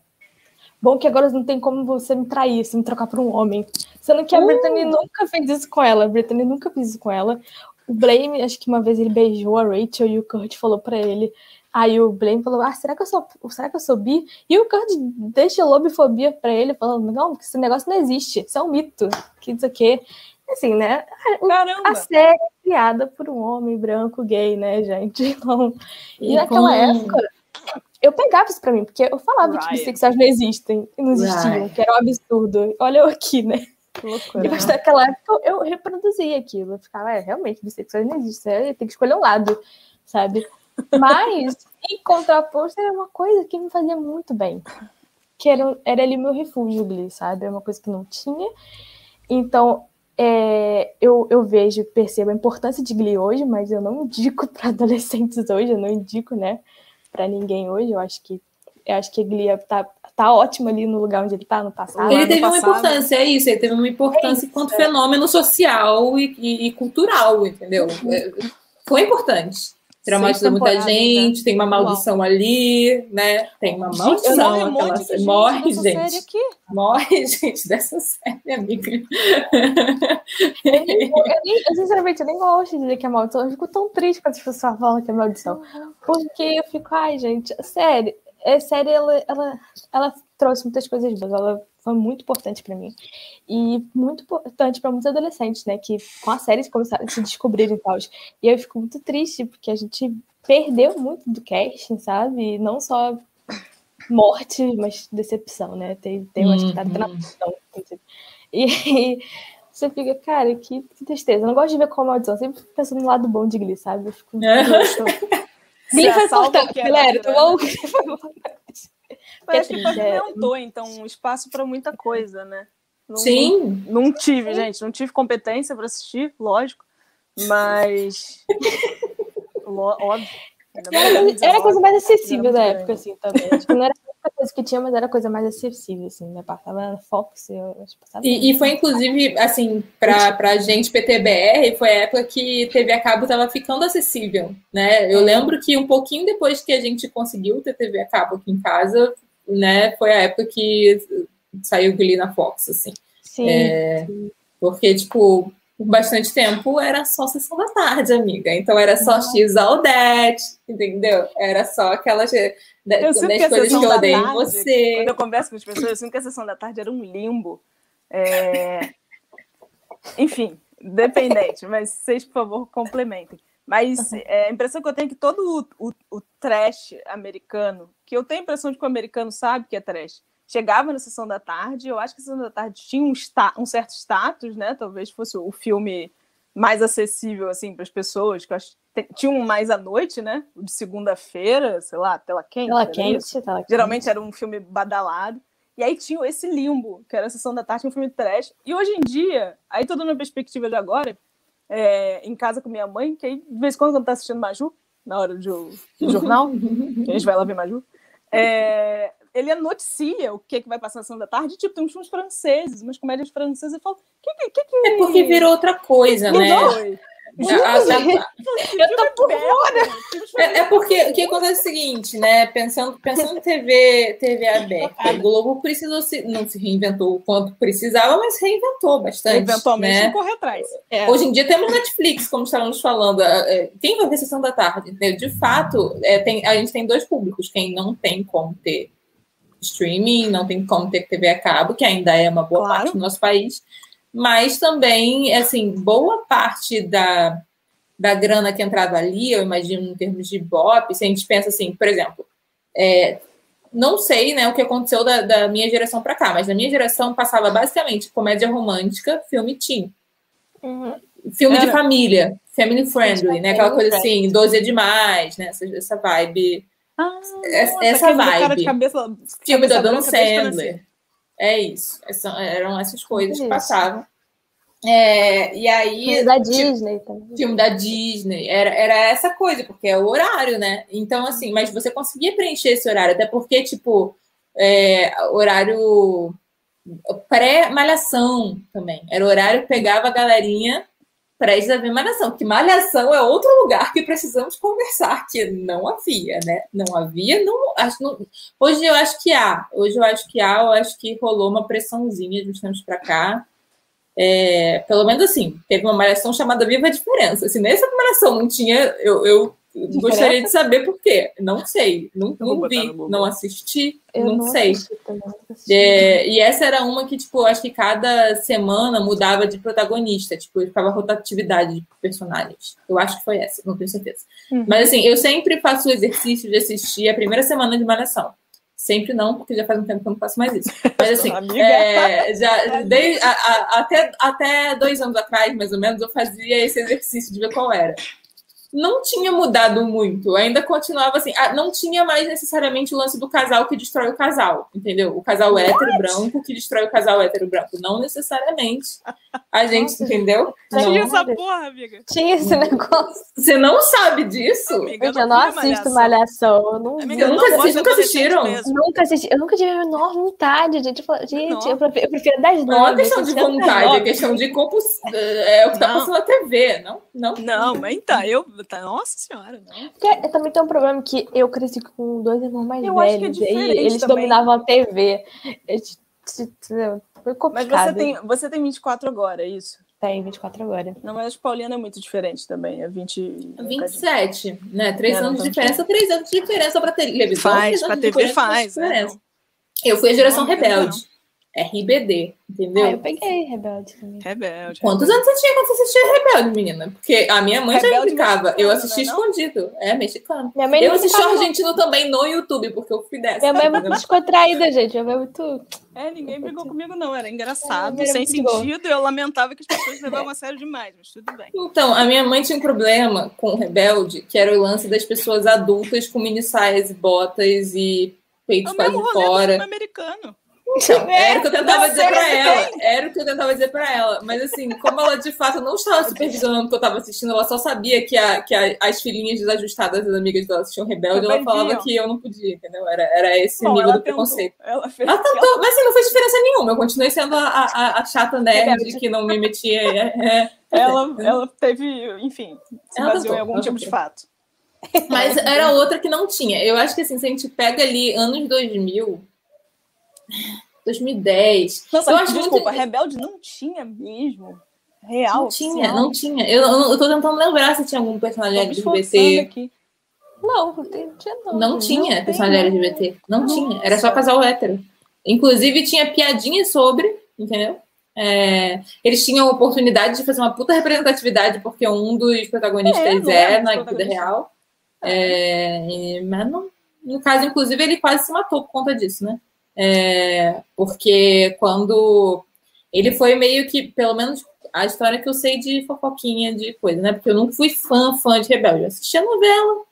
bom que agora não tem como você me trair, se me trocar por um homem. Sendo que a uh. Brittany nunca fez isso com ela, a Brittany nunca fez isso com ela. O Blame, acho que uma vez ele beijou a Rachel e o Kurt falou para ele. Aí o Blame falou: Ah, será que eu sou, será que eu sou bi? E o Kurt deixa lobifobia para ele, falando: Não, esse negócio não existe, isso é um mito, que isso aqui. Assim, né? Caramba. A série é criada por um homem branco gay, né, gente? Então, e, e naquela época, eu pegava isso pra mim, porque eu falava right. que bissexuais não existem, não existiam, right. que era um absurdo. Olha eu aqui, né? Loucura. E naquela época eu reproduzia aquilo. Eu ficava, é, realmente, bissexuais não existem. Tem que escolher um lado, sabe? Mas, em contraposto, era uma coisa que me fazia muito bem. Que era, era ali meu refúgio, Glee, sabe? Era uma coisa que não tinha. Então, é, eu, eu vejo, percebo a importância de Glee hoje, mas eu não indico para adolescentes hoje, eu não indico, né, para ninguém hoje. Eu acho que eu acho que Glee tá tá ótimo ali no lugar onde ele tá no passado. Ele teve passado. uma importância, é isso, ele teve uma importância é enquanto fenômeno social e, e, e cultural, entendeu? É, foi importante. Traumatizou muita gente, né? tem uma maldição Uau. ali, né? Tem uma maldição. Gente, aquela... gente morre, gente. Morre, gente, dessa série, amiga. Eu, eu, sinceramente, eu nem gosto de dizer que é maldição. Eu fico tão triste quando as pessoas falam que é maldição. Uhum. Porque eu fico, ai, gente, sério, a série ela, ela, ela trouxe muitas coisas boas, ela foi muito importante para mim e muito importante para muitos adolescentes, né, que com a série começaram a se descobrirem tal. E eu fico muito triste porque a gente perdeu muito do casting, sabe? Não só morte, mas decepção, né? Tem, tem umas que tá uhum. transição. E, e você fica, cara, que, que tristeza. Eu não gosto de ver como maldição, sempre pensando no lado bom de Glee, sabe? Eu fico. Glee foi importante, galera. Tá bom? Mas acho que pavimentou, então, um espaço para muita coisa, né? Não, Sim. Não, não tive, Sim. gente, não tive competência para assistir, lógico, mas. óbvio. Era, era a coisa mais acessível da época, assim, também. Acho que não era a coisa que tinha, mas era a coisa mais acessível, assim, né? Passava na Fox, eu passava. E, e foi, inclusive, assim, pra, pra gente PTBR, foi a época que TV a cabo tava ficando acessível, né? Eu lembro que um pouquinho depois que a gente conseguiu ter TV a cabo aqui em casa, né, foi a época que saiu Glee na Fox, assim. Sim, é, sim. Porque, tipo, por bastante tempo era só sessão da tarde, amiga. Então era só X Aldete, entendeu? Era só aquelas das coisas que eu odeio em você. Quando eu converso com as pessoas, eu sinto que a sessão da tarde era um limbo. É... Enfim, dependente, mas vocês, por favor, complementem. Mas é, a impressão que eu tenho é que todo o, o, o trash americano, que eu tenho a impressão de que o americano sabe que é trash, chegava na sessão da tarde. Eu acho que a sessão da tarde tinha um, um certo status, né? Talvez fosse o filme mais acessível assim para as pessoas, que eu acho tinha um mais à noite, né? O de segunda-feira, sei lá, tela quente. Tela quente, tela quente. Geralmente era um filme badalado. E aí tinha esse limbo, que era a sessão da tarde, um filme trash. E hoje em dia, aí tô dando uma perspectiva de agora, é, em casa com minha mãe, que aí, de vez em quando, quando tá assistindo Maju, na hora do, do jornal, a gente vai lá ver Maju, é, ele noticia o que, que vai passar na sessão da tarde, tipo, tem uns filmes franceses, umas comédias francesas, e fala, que, que, que, É porque virou outra coisa, né? tô por fora. É, é, porque o que acontece é o seguinte, né? Pensando, pensando em TV, TV aberta, o Globo precisou se, não se reinventou o quanto precisava, mas reinventou bastante. Eventualmente né? correr atrás. É. Hoje em dia temos Netflix, como estávamos falando. É, quem vai ver sessão da tarde? De fato, é, tem, a gente tem dois públicos. Quem não tem como ter streaming, não tem como ter TV a cabo, que ainda é uma boa claro. parte do nosso país mas também, assim, boa parte da, da grana que é entrado ali, eu imagino, em termos de BOP, se a gente pensa assim, por exemplo, é, não sei né, o que aconteceu da, da minha geração para cá, mas na minha geração passava basicamente comédia romântica, filme teen. Uhum. Filme Era. de família, family friendly, né? Aquela coisa assim, 12 é demais, né? Essa, essa vibe. Ah, essa, essa vibe. Cabeça, filme da Dan Sandler. É isso. Essa, eram essas coisas que passavam. É, e aí. Filme da Disney também. Filme da Disney. Era, era essa coisa, porque é o horário, né? Então, assim, mas você conseguia preencher esse horário, até porque, tipo, é, horário pré-malhação também. Era o horário que pegava a galerinha prestes a ver malhação. Que malhação é outro lugar que precisamos conversar, que não havia, né? Não havia, não. Acho, não, hoje eu acho que há. Hoje eu acho que há, eu acho que rolou uma pressãozinha de uns tempos para cá é, pelo menos assim, teve uma malhação chamada Viva a Diferença. Se nessa malhação não tinha, eu, eu gostaria de saber por quê. Não sei, não, não vi, não assisti, eu não, não sei. É, e essa era uma que, tipo, acho que cada semana mudava de protagonista, tipo, ficava rotatividade de personagens. Eu acho que foi essa, não tenho certeza. Uhum. Mas assim, eu sempre faço o exercício de assistir a primeira semana de malhação. Sempre não, porque já faz um tempo que eu não faço mais isso. Mas assim, é, já, desde, a, a, até, até dois anos atrás, mais ou menos, eu fazia esse exercício de ver qual era não tinha mudado muito, ainda continuava assim. Ah, não tinha mais necessariamente o lance do casal que destrói o casal, entendeu? O casal What? hétero branco que destrói o casal hétero branco. Não necessariamente. A gente, Nossa. entendeu? Tinha essa porra, amiga. Tinha esse negócio. Você não sabe disso? Amiga, eu, eu não assisto Malhação. Eu não amiga, nunca, não vocês nunca assistiram? Nunca assisti. Eu nunca tive a menor vontade, gente. Gente, eu prefiro, eu prefiro das Não é questão de vontade, é questão de compus... É o que tá passando na TV, não? Não, não mas então, eu Tá, nossa senhora, não. Porque também tem um problema que eu cresci com dois irmãos mais eu velhos. Acho que é e eles também. dominavam a TV. Foi complicado. Mas você tem, você tem 24 agora, é isso? Tem, 24 agora. Não, mas a Paulina é muito diferente também. É 20. 27, né? Três é, anos de diferença, três anos de diferença para televisão. Faz, para TV faz. É, eu fui a geração não, rebelde. Não. RBD, entendeu? Ah, eu peguei Rebelde também. Rebelde. Quantos rebelde. anos você tinha quando você assistia Rebelde, menina? Porque a minha mãe rebelde já explicava. Eu assisti não? escondido. É, mexicano. Minha mãe eu assisti o argentino também no YouTube, porque eu fui dessa. Minha mãe é muito descontraída, gente. Mãe é muito. É, ninguém brigou comigo, não. Era engraçado, é, sem sentido. Eu lamentava que as pessoas levavam a sério demais, mas tudo bem. Então, a minha mãe tinha um problema com o Rebelde, que era o lance das pessoas adultas com mini saias e botas e peitos quase fora. americano. Então, era o que eu tentava dizer para ela. Era o que eu tentava dizer para ela. Mas assim, como ela de fato não estava supervisionando o que eu estava assistindo, ela só sabia que, a, que a, as filhinhas desajustadas das amigas dela assistiam Rebelde, ela falava que eu não podia, entendeu? Era, era esse Bom, nível do tentou. preconceito. Ela, fez ela tentou, mas assim, não fez diferença nenhuma. Eu continuei sendo a, a, a chata nerd que não me metia. É, é, ela, ela teve, enfim, se ela baseou tentou, em algum tipo de fato. Mas era outra que não tinha. Eu acho que assim, se a gente pega ali anos 2000 2010. Nossa, eu acho desculpa, muito... Rebelde não tinha mesmo. Real. Não tinha, não tinha. Eu, eu, eu tô tentando lembrar se tinha algum personagem LGBT. Aqui. Não, não tinha não. Não tinha não personagem LGBT. Não, não tinha. Era só casal hétero. Inclusive tinha piadinha sobre, entendeu? É, eles tinham a oportunidade de fazer uma puta representatividade, porque um dos protagonistas é, é na vida real. É, mas não, no caso, inclusive, ele quase se matou por conta disso, né? É, porque quando ele foi meio que, pelo menos a história que eu sei de fofoquinha de coisa, né? Porque eu nunca fui fã, fã de Rebelde. Eu assistia novela,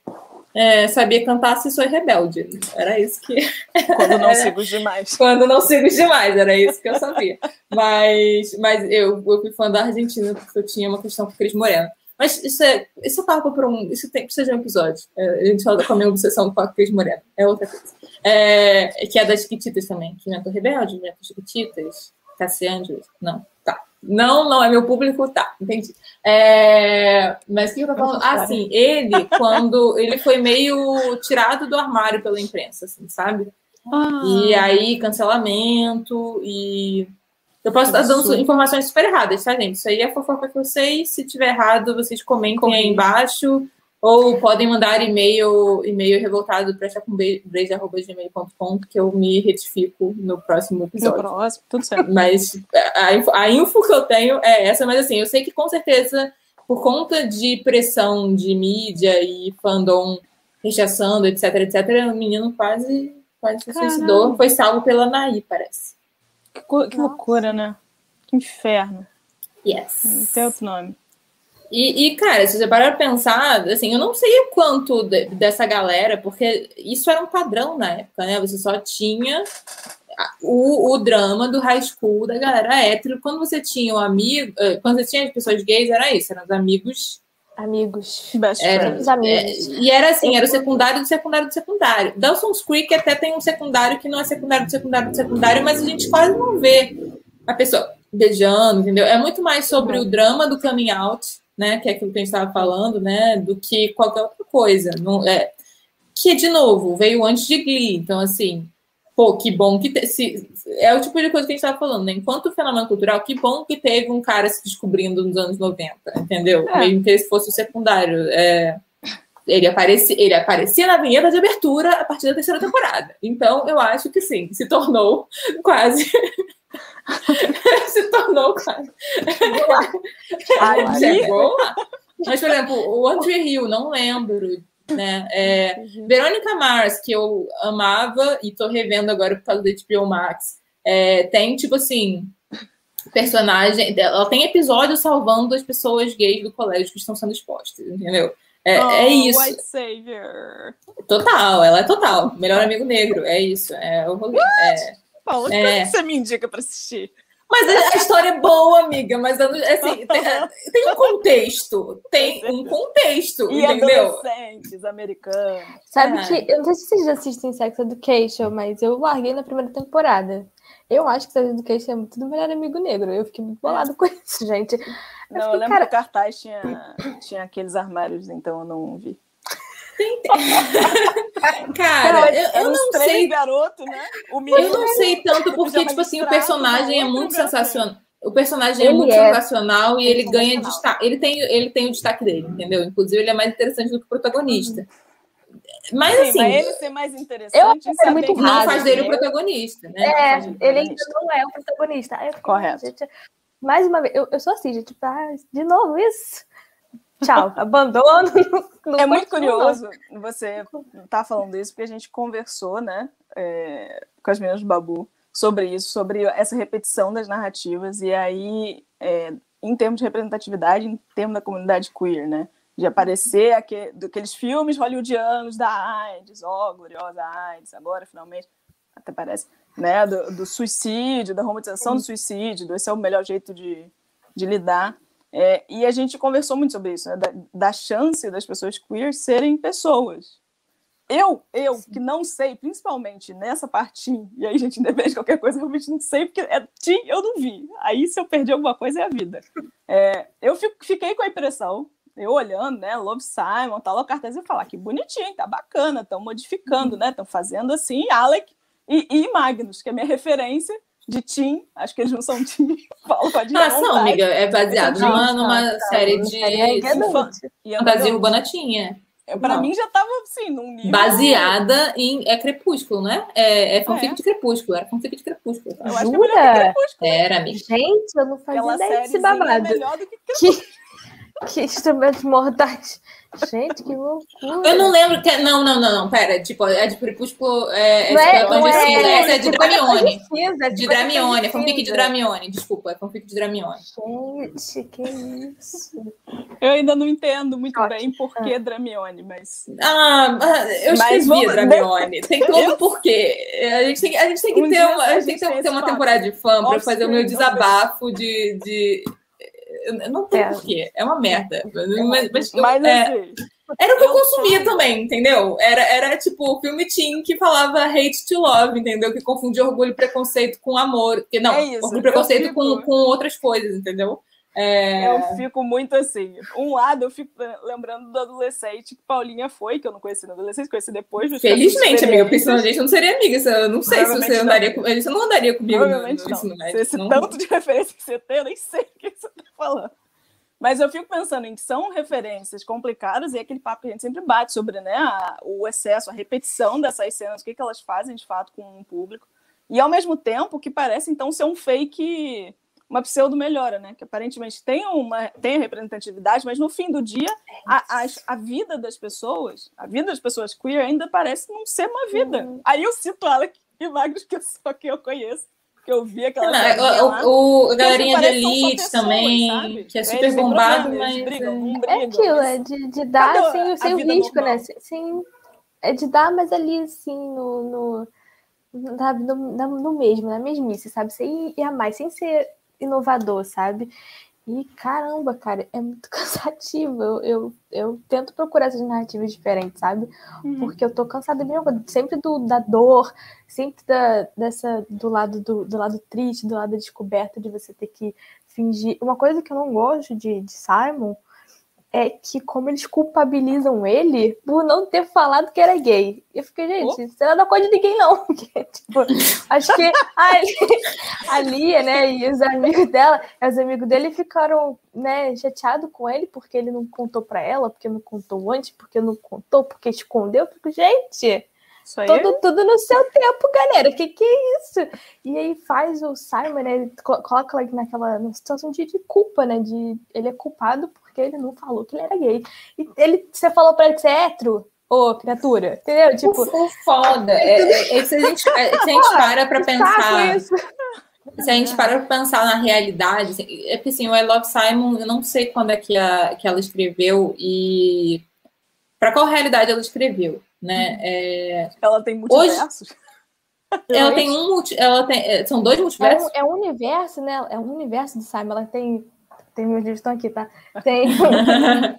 é, sabia cantar Se Sou Rebelde. Era isso que. Quando não sigo demais. Quando não sigo demais, era isso que eu sabia. Mas, mas eu, eu fui fã da Argentina porque eu tinha uma questão com Cris Moreno. Mas isso é, isso é papo para um. Isso tem, precisa de um episódio. É, a gente fala com a minha obsessão com a Cris Moreno. É outra coisa. É, que é das Chiquititas também. Que inventou Rebelde, inventou Chiquititas, Cassiandros. Não, tá. Não, não é meu público, tá, entendi. É, mas o que eu tô falando? Ah, sim, ele, quando. Ele foi meio tirado do armário pela imprensa, assim, sabe? Ah. E aí, cancelamento e eu posso estar dando informações super erradas, tá, gente? Isso aí é fofoca que eu sei. Se tiver errado, vocês comentem aí embaixo. Ou podem mandar e-mail, e-mail revoltado para chacumbeijo.gmail.com que eu me retifico no próximo episódio. No próximo, tudo certo. Mas a info, a info que eu tenho é essa, mas assim, eu sei que com certeza, por conta de pressão de mídia e fandom rechaçando, etc, etc, o menino quase, quase se suicidou. Foi salvo pela Naí, parece. Que, que loucura, né? Que inferno. Yes. Tem outro nome. E, e, cara, se você parar pra pensar, assim, eu não sei o quanto de, dessa galera, porque isso era um padrão na época, né? Você só tinha o, o drama do high school da galera hétero. Quando você tinha o um amigo, eh, quando você tinha as pessoas gays, era isso, eram os amigos. Amigos. Best era, friends. amigos. É, e era assim, era o secundário do secundário do secundário. Dawson's Creek até tem um secundário que não é secundário do secundário do secundário, mas a gente quase não vê a pessoa beijando, entendeu? É muito mais sobre o drama do coming out, né? Que é aquilo que a gente estava falando, né? Do que qualquer outra coisa. Não, é, que, de novo, veio antes de Glee. Então, assim, pô, que bom que te, se, é o tipo de coisa que a gente estava falando, né? Enquanto fenômeno cultural, que bom que teve um cara se descobrindo nos anos 90, entendeu? É. Mesmo que esse fosse o secundário. É, ele, aparecia, ele aparecia na vinheta de abertura a partir da terceira temporada. Então, eu acho que sim, se tornou quase. se tornou quase. Chegou lá. Mas, por exemplo, o Andrew Hill, não lembro né? É, uhum. Verônica Mars, que eu amava e tô revendo agora por causa do HBO Max, é, tem, tipo assim, personagem. Ela tem episódios salvando as pessoas gays do colégio que estão sendo expostas, entendeu? É, é oh, é isso. White Savior. Total, ela é total. Melhor amigo negro, é isso. É o rolê. É, Paula, é... você me indica pra assistir? Mas a história é boa, amiga, mas assim, tem, tem, um contexto. Tem um contexto, e entendeu? adolescentes americanos. Sabe é. que, eu não sei se vocês já assistem Sex Education, mas eu larguei na primeira temporada. Eu acho que Sex Education é muito do melhor amigo negro. Eu fiquei muito bolado é. com isso, gente. Eu não, fiquei, eu lembro cara... que o cartaz tinha, tinha aqueles armários, então eu não vi. Cara, eu, eu não sei. garoto, né? eu não sei tanto porque, tipo assim, o personagem é muito sensacional. O personagem é ele é muito é. sensacional e ele ganha destaque. Ele tem, ele tem o destaque dele, entendeu? Inclusive, ele é mais interessante do que o protagonista. Mas Sim, assim. Mas ele ser mais interessante eu, é muito não faz dele o protagonista, né? É, ele ainda não é o protagonista. Correto. Gente, mais uma vez, eu, eu sou assim, gente, ah, de novo isso. Tchau, abandono. Não, é muito curioso não. você tá falando isso, porque a gente conversou, né, é, com as meninas do Babu sobre isso, sobre essa repetição das narrativas, e aí, é, em termos de representatividade, em termos da comunidade queer, né, de aparecer aquele, aqueles filmes hollywoodianos da AIDS, ó, oh, gloriosa AIDS, agora finalmente, até parece, né, do, do suicídio, da romantização do suicídio, esse é o melhor jeito de, de lidar é, e a gente conversou muito sobre isso, né? da, da, chance das pessoas queer serem pessoas. Eu, eu que não sei, principalmente nessa partinha, e aí, gente, independente de qualquer coisa, eu realmente não sei, porque é, eu não vi. Aí, se eu perdi alguma coisa, é a vida. É, eu fico, fiquei com a impressão, eu olhando, né, Love Simon, tal, o cartaz e falar que bonitinho, tá bacana, estão modificando, né, estão fazendo assim, Alec e, e Magnus, que é minha referência, de Tim, acho que eles não são Tim, Paulo pode Ah, são, amiga, é baseado numa, numa série de fantasia urbana tinha. É, pra mim já tava assim, num nível. Baseada em. É Crepúsculo, né? É, é fanfic ah, é? de Crepúsculo. Era fanfic de Crepúsculo. Eu acho que é melhor que Crepúsculo. Era, amiga. Gente, eu não fazia ideia desse babado. É melhor do que Crepúsculo. Que, que instrumentos mortais. Gente, que loucura. Eu não lembro que. Não, não, não, não. Pera. Tipo, é de Crepúsculo. É, não é, não é, essa é de Dramione. De Dramione. É fanfic de Dramione. Desculpa, é fanfic de Dramione. Gente, que isso. Eu ainda não entendo muito Ótimo. bem por que Dramione, mas. Ah, eu escrevi vamos... Dramione. Tem todo porquê. A gente tem, a gente tem que um ter uma, a gente tem que ter uma temporada de fã para fazer o meu desabafo de, de não tem é. porquê. É uma merda. Mas, mas, mas é, assim, era o que eu, consumia falo. também, entendeu? Era, era tipo o filme Teen que falava hate to love, entendeu? Que confundia orgulho e preconceito com amor. Que, não, é isso, orgulho e preconceito com, com outras coisas, entendeu? É... Eu fico muito assim. Um lado, eu fico lembrando do adolescente que Paulinha foi, que eu não conheci no adolescente, conheci depois. Felizmente, amiga. Pessoalmente, eu não seria amiga. Eu não sei se você andaria com. Você não andaria comigo Provavelmente no, no não. Esse não. tanto de referência que você tem, eu nem sei o que você está falando. Mas eu fico pensando em que são referências complicadas e é aquele papo que a gente sempre bate sobre né, a, o excesso, a repetição dessas cenas, o que, que elas fazem de fato com o público. E ao mesmo tempo que parece então ser um fake uma pseudo melhora, né? Que aparentemente tem uma tem representatividade, mas no fim do dia a, a, a, vida das pessoas, a vida das pessoas queer ainda parece não ser uma vida. Uhum. Aí eu cito Alec e Magnus, que é só que eu conheço, que eu vi aquela. Não, o, o, galerinha de Elite também, sabe? que é super Eles bombado, mas. Brigam, brigam, é aquilo, é de, de dar Cadê sem, sem o risco, normal? né? Sem, é de dar, mas ali, assim, no. no, sabe, no, no mesmo, na mesmice, sabe? Sem ir a mais, sem ser inovador, sabe? E caramba, cara, é muito cansativo. Eu, eu, eu tento procurar essas narrativas diferentes, sabe? Uhum. Porque eu tô cansada mesmo, sempre do, da dor, sempre da, dessa, do lado do, do lado triste, do lado descoberto de você ter que fingir. Uma coisa que eu não gosto de, de Simon é que como eles culpabilizam ele por não ter falado que era gay. Eu fiquei, gente, oh. é da coisa de ninguém, não. Porque, tipo, acho que a, Lia, né, e os amigos dela, os amigos dele ficaram, né, chateados com ele porque ele não contou para ela, porque não contou antes, porque não contou, porque escondeu. Eu fico, gente, Todo, tudo no seu tempo, galera. Que que é isso? E aí faz o Simon, né? Ele coloca naquela situação de, de, culpa, né? De ele é culpado porque ele não falou que ele era gay. E ele, você falou pra ele que você é hétero? Ô, criatura, entendeu? Tipo, o foda. É, é, é, se, a gente, é, se a gente para pra pensar. Se a gente para pra pensar na realidade, assim, é porque assim, o I Love Simon, eu não sei quando é que, a, que ela escreveu e para qual realidade ela escreveu, né? É... Ela tem multiversos? Hoje... Ela tem um multi... ela tem é, são dois multiversos. É um, é um universo, né? É um universo de Simon. Ela tem tem meus livros estão aqui, tá? Tem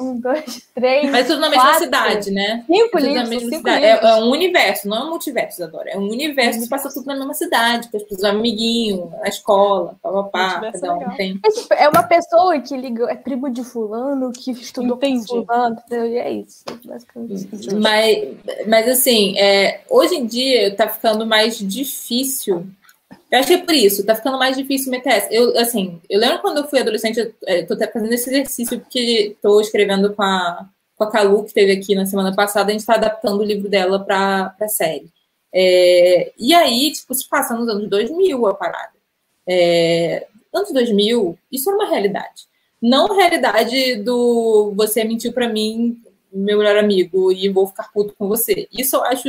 um, dois, três. Mas tudo na mesma quatro, cidade, né? Cinco livros. Na mesma cinco cidade. É, é, um universo, não é um multiverso, Adora. É um universo que passa tudo na mesma cidade, com as pessoas, amiguinho, na escola, papapá, cada um tem. É, tipo, é, uma pessoa que liga, é primo de fulano, que estudou Entendi. com fulano, e é isso, basicamente. Mas, mas assim, é, hoje em dia tá ficando mais difícil eu acho que é por isso, tá ficando mais difícil meter essa. Eu, assim, eu lembro quando eu fui adolescente, eu é, tô fazendo esse exercício porque tô escrevendo com a, com a Calu, que teve aqui na semana passada, a gente tá adaptando o livro dela pra, pra série. É, e aí, tipo, se passa nos anos 2000 a parada. É, anos 2000, isso era uma realidade. Não a realidade do você mentiu para mim, meu melhor amigo, e vou ficar puto com você. Isso eu acho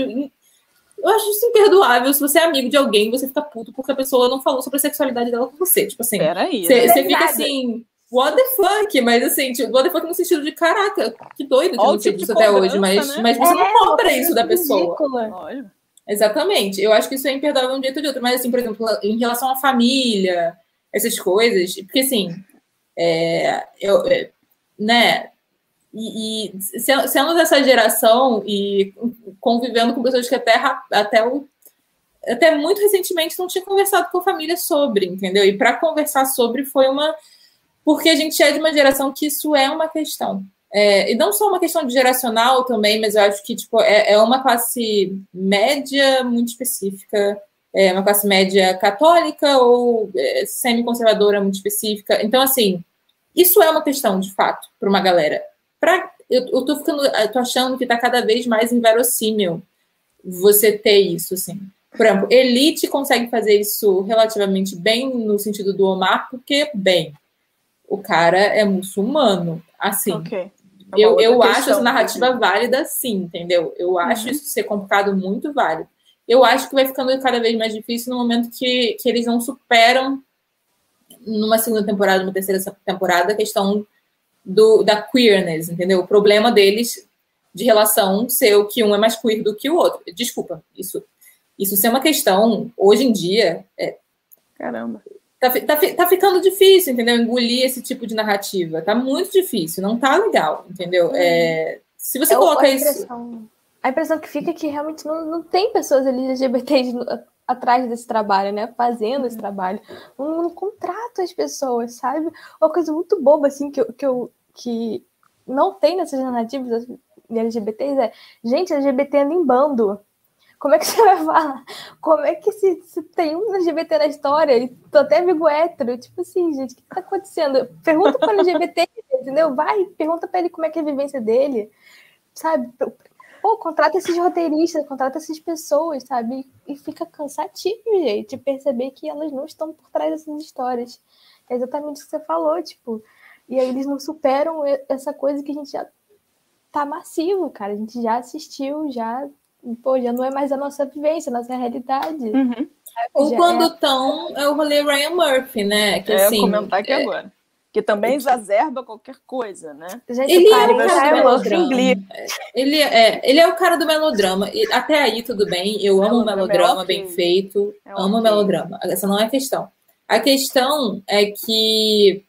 eu acho isso imperdoável se você é amigo de alguém você fica puto porque a pessoa não falou sobre a sexualidade dela com você. Tipo assim, Peraí, você, você fica assim, what the fuck? Mas assim, tipo, what the fuck no sentido de caraca, que doido que eu não sei disso até hoje, mas, né? mas você é, não cobra isso da pessoa. Olha. Exatamente. Eu acho que isso é imperdoável de um jeito ou de outro. Mas, assim, por exemplo, em relação à família, essas coisas, porque assim, é, eu, é, né, e, e, sendo dessa geração e convivendo com pessoas que até, até, o, até muito recentemente não tinha conversado com a família sobre, entendeu? E para conversar sobre foi uma. Porque a gente é de uma geração que isso é uma questão. É, e não só uma questão de geracional também, mas eu acho que tipo, é, é uma classe média muito específica, é uma classe média católica ou é, semi-conservadora muito específica. Então, assim, isso é uma questão, de fato, para uma galera. Pra, eu, eu tô ficando, eu tô achando que está cada vez mais inverossímil você ter isso, assim. Por exemplo, Elite consegue fazer isso relativamente bem no sentido do Omar, porque, bem, o cara é muçulmano. Assim, okay. é eu, eu acho essa narrativa válida, sim, entendeu? Eu acho uhum. isso ser complicado muito válido. Eu acho que vai ficando cada vez mais difícil no momento que, que eles não superam, numa segunda temporada, numa terceira temporada, a questão do, da queerness, entendeu? O problema deles de relação ser o que um é mais queer do que o outro. Desculpa, isso, isso ser uma questão, hoje em dia, é, Caramba. Tá, tá, tá ficando difícil, entendeu? Engolir esse tipo de narrativa. Tá muito difícil, não tá legal, entendeu? Hum. É, se você é coloca a isso. A impressão que fica é que realmente não, não tem pessoas LGBTs atrás desse trabalho, né? Fazendo esse trabalho. Não, não contrata as pessoas, sabe? Uma coisa muito boba, assim, que eu, que eu, que não tem nessas narrativas LGBTs é, gente, LGBT anda em bando. Como é que você vai falar? Como é que se, se tem um LGBT na história e tô até amigo hétero? Tipo assim, gente, o que tá acontecendo? Pergunta para o LGBT, entendeu? Vai, pergunta para ele como é que é a vivência dele, sabe? Pô, contrata esses roteiristas, contrata essas pessoas, sabe? E fica cansativo, gente, perceber que elas não estão por trás dessas histórias. É exatamente o que você falou, tipo, e aí eles não superam essa coisa que a gente já tá massivo, cara. A gente já assistiu, já, pô, já não é mais a nossa vivência, a nossa realidade. Uhum. Ou quando estão, é. é o rolê Ryan Murphy, né? Que, é, assim, comentar aqui é... agora. Que também exacerba qualquer coisa, né? Gente, ele é o cara do melodrama. Ele é, ele é o cara do melodrama. E até aí, tudo bem. Eu amo é, melodrama bem feito. É amo okay. melodrama. Essa não é a questão. A questão é que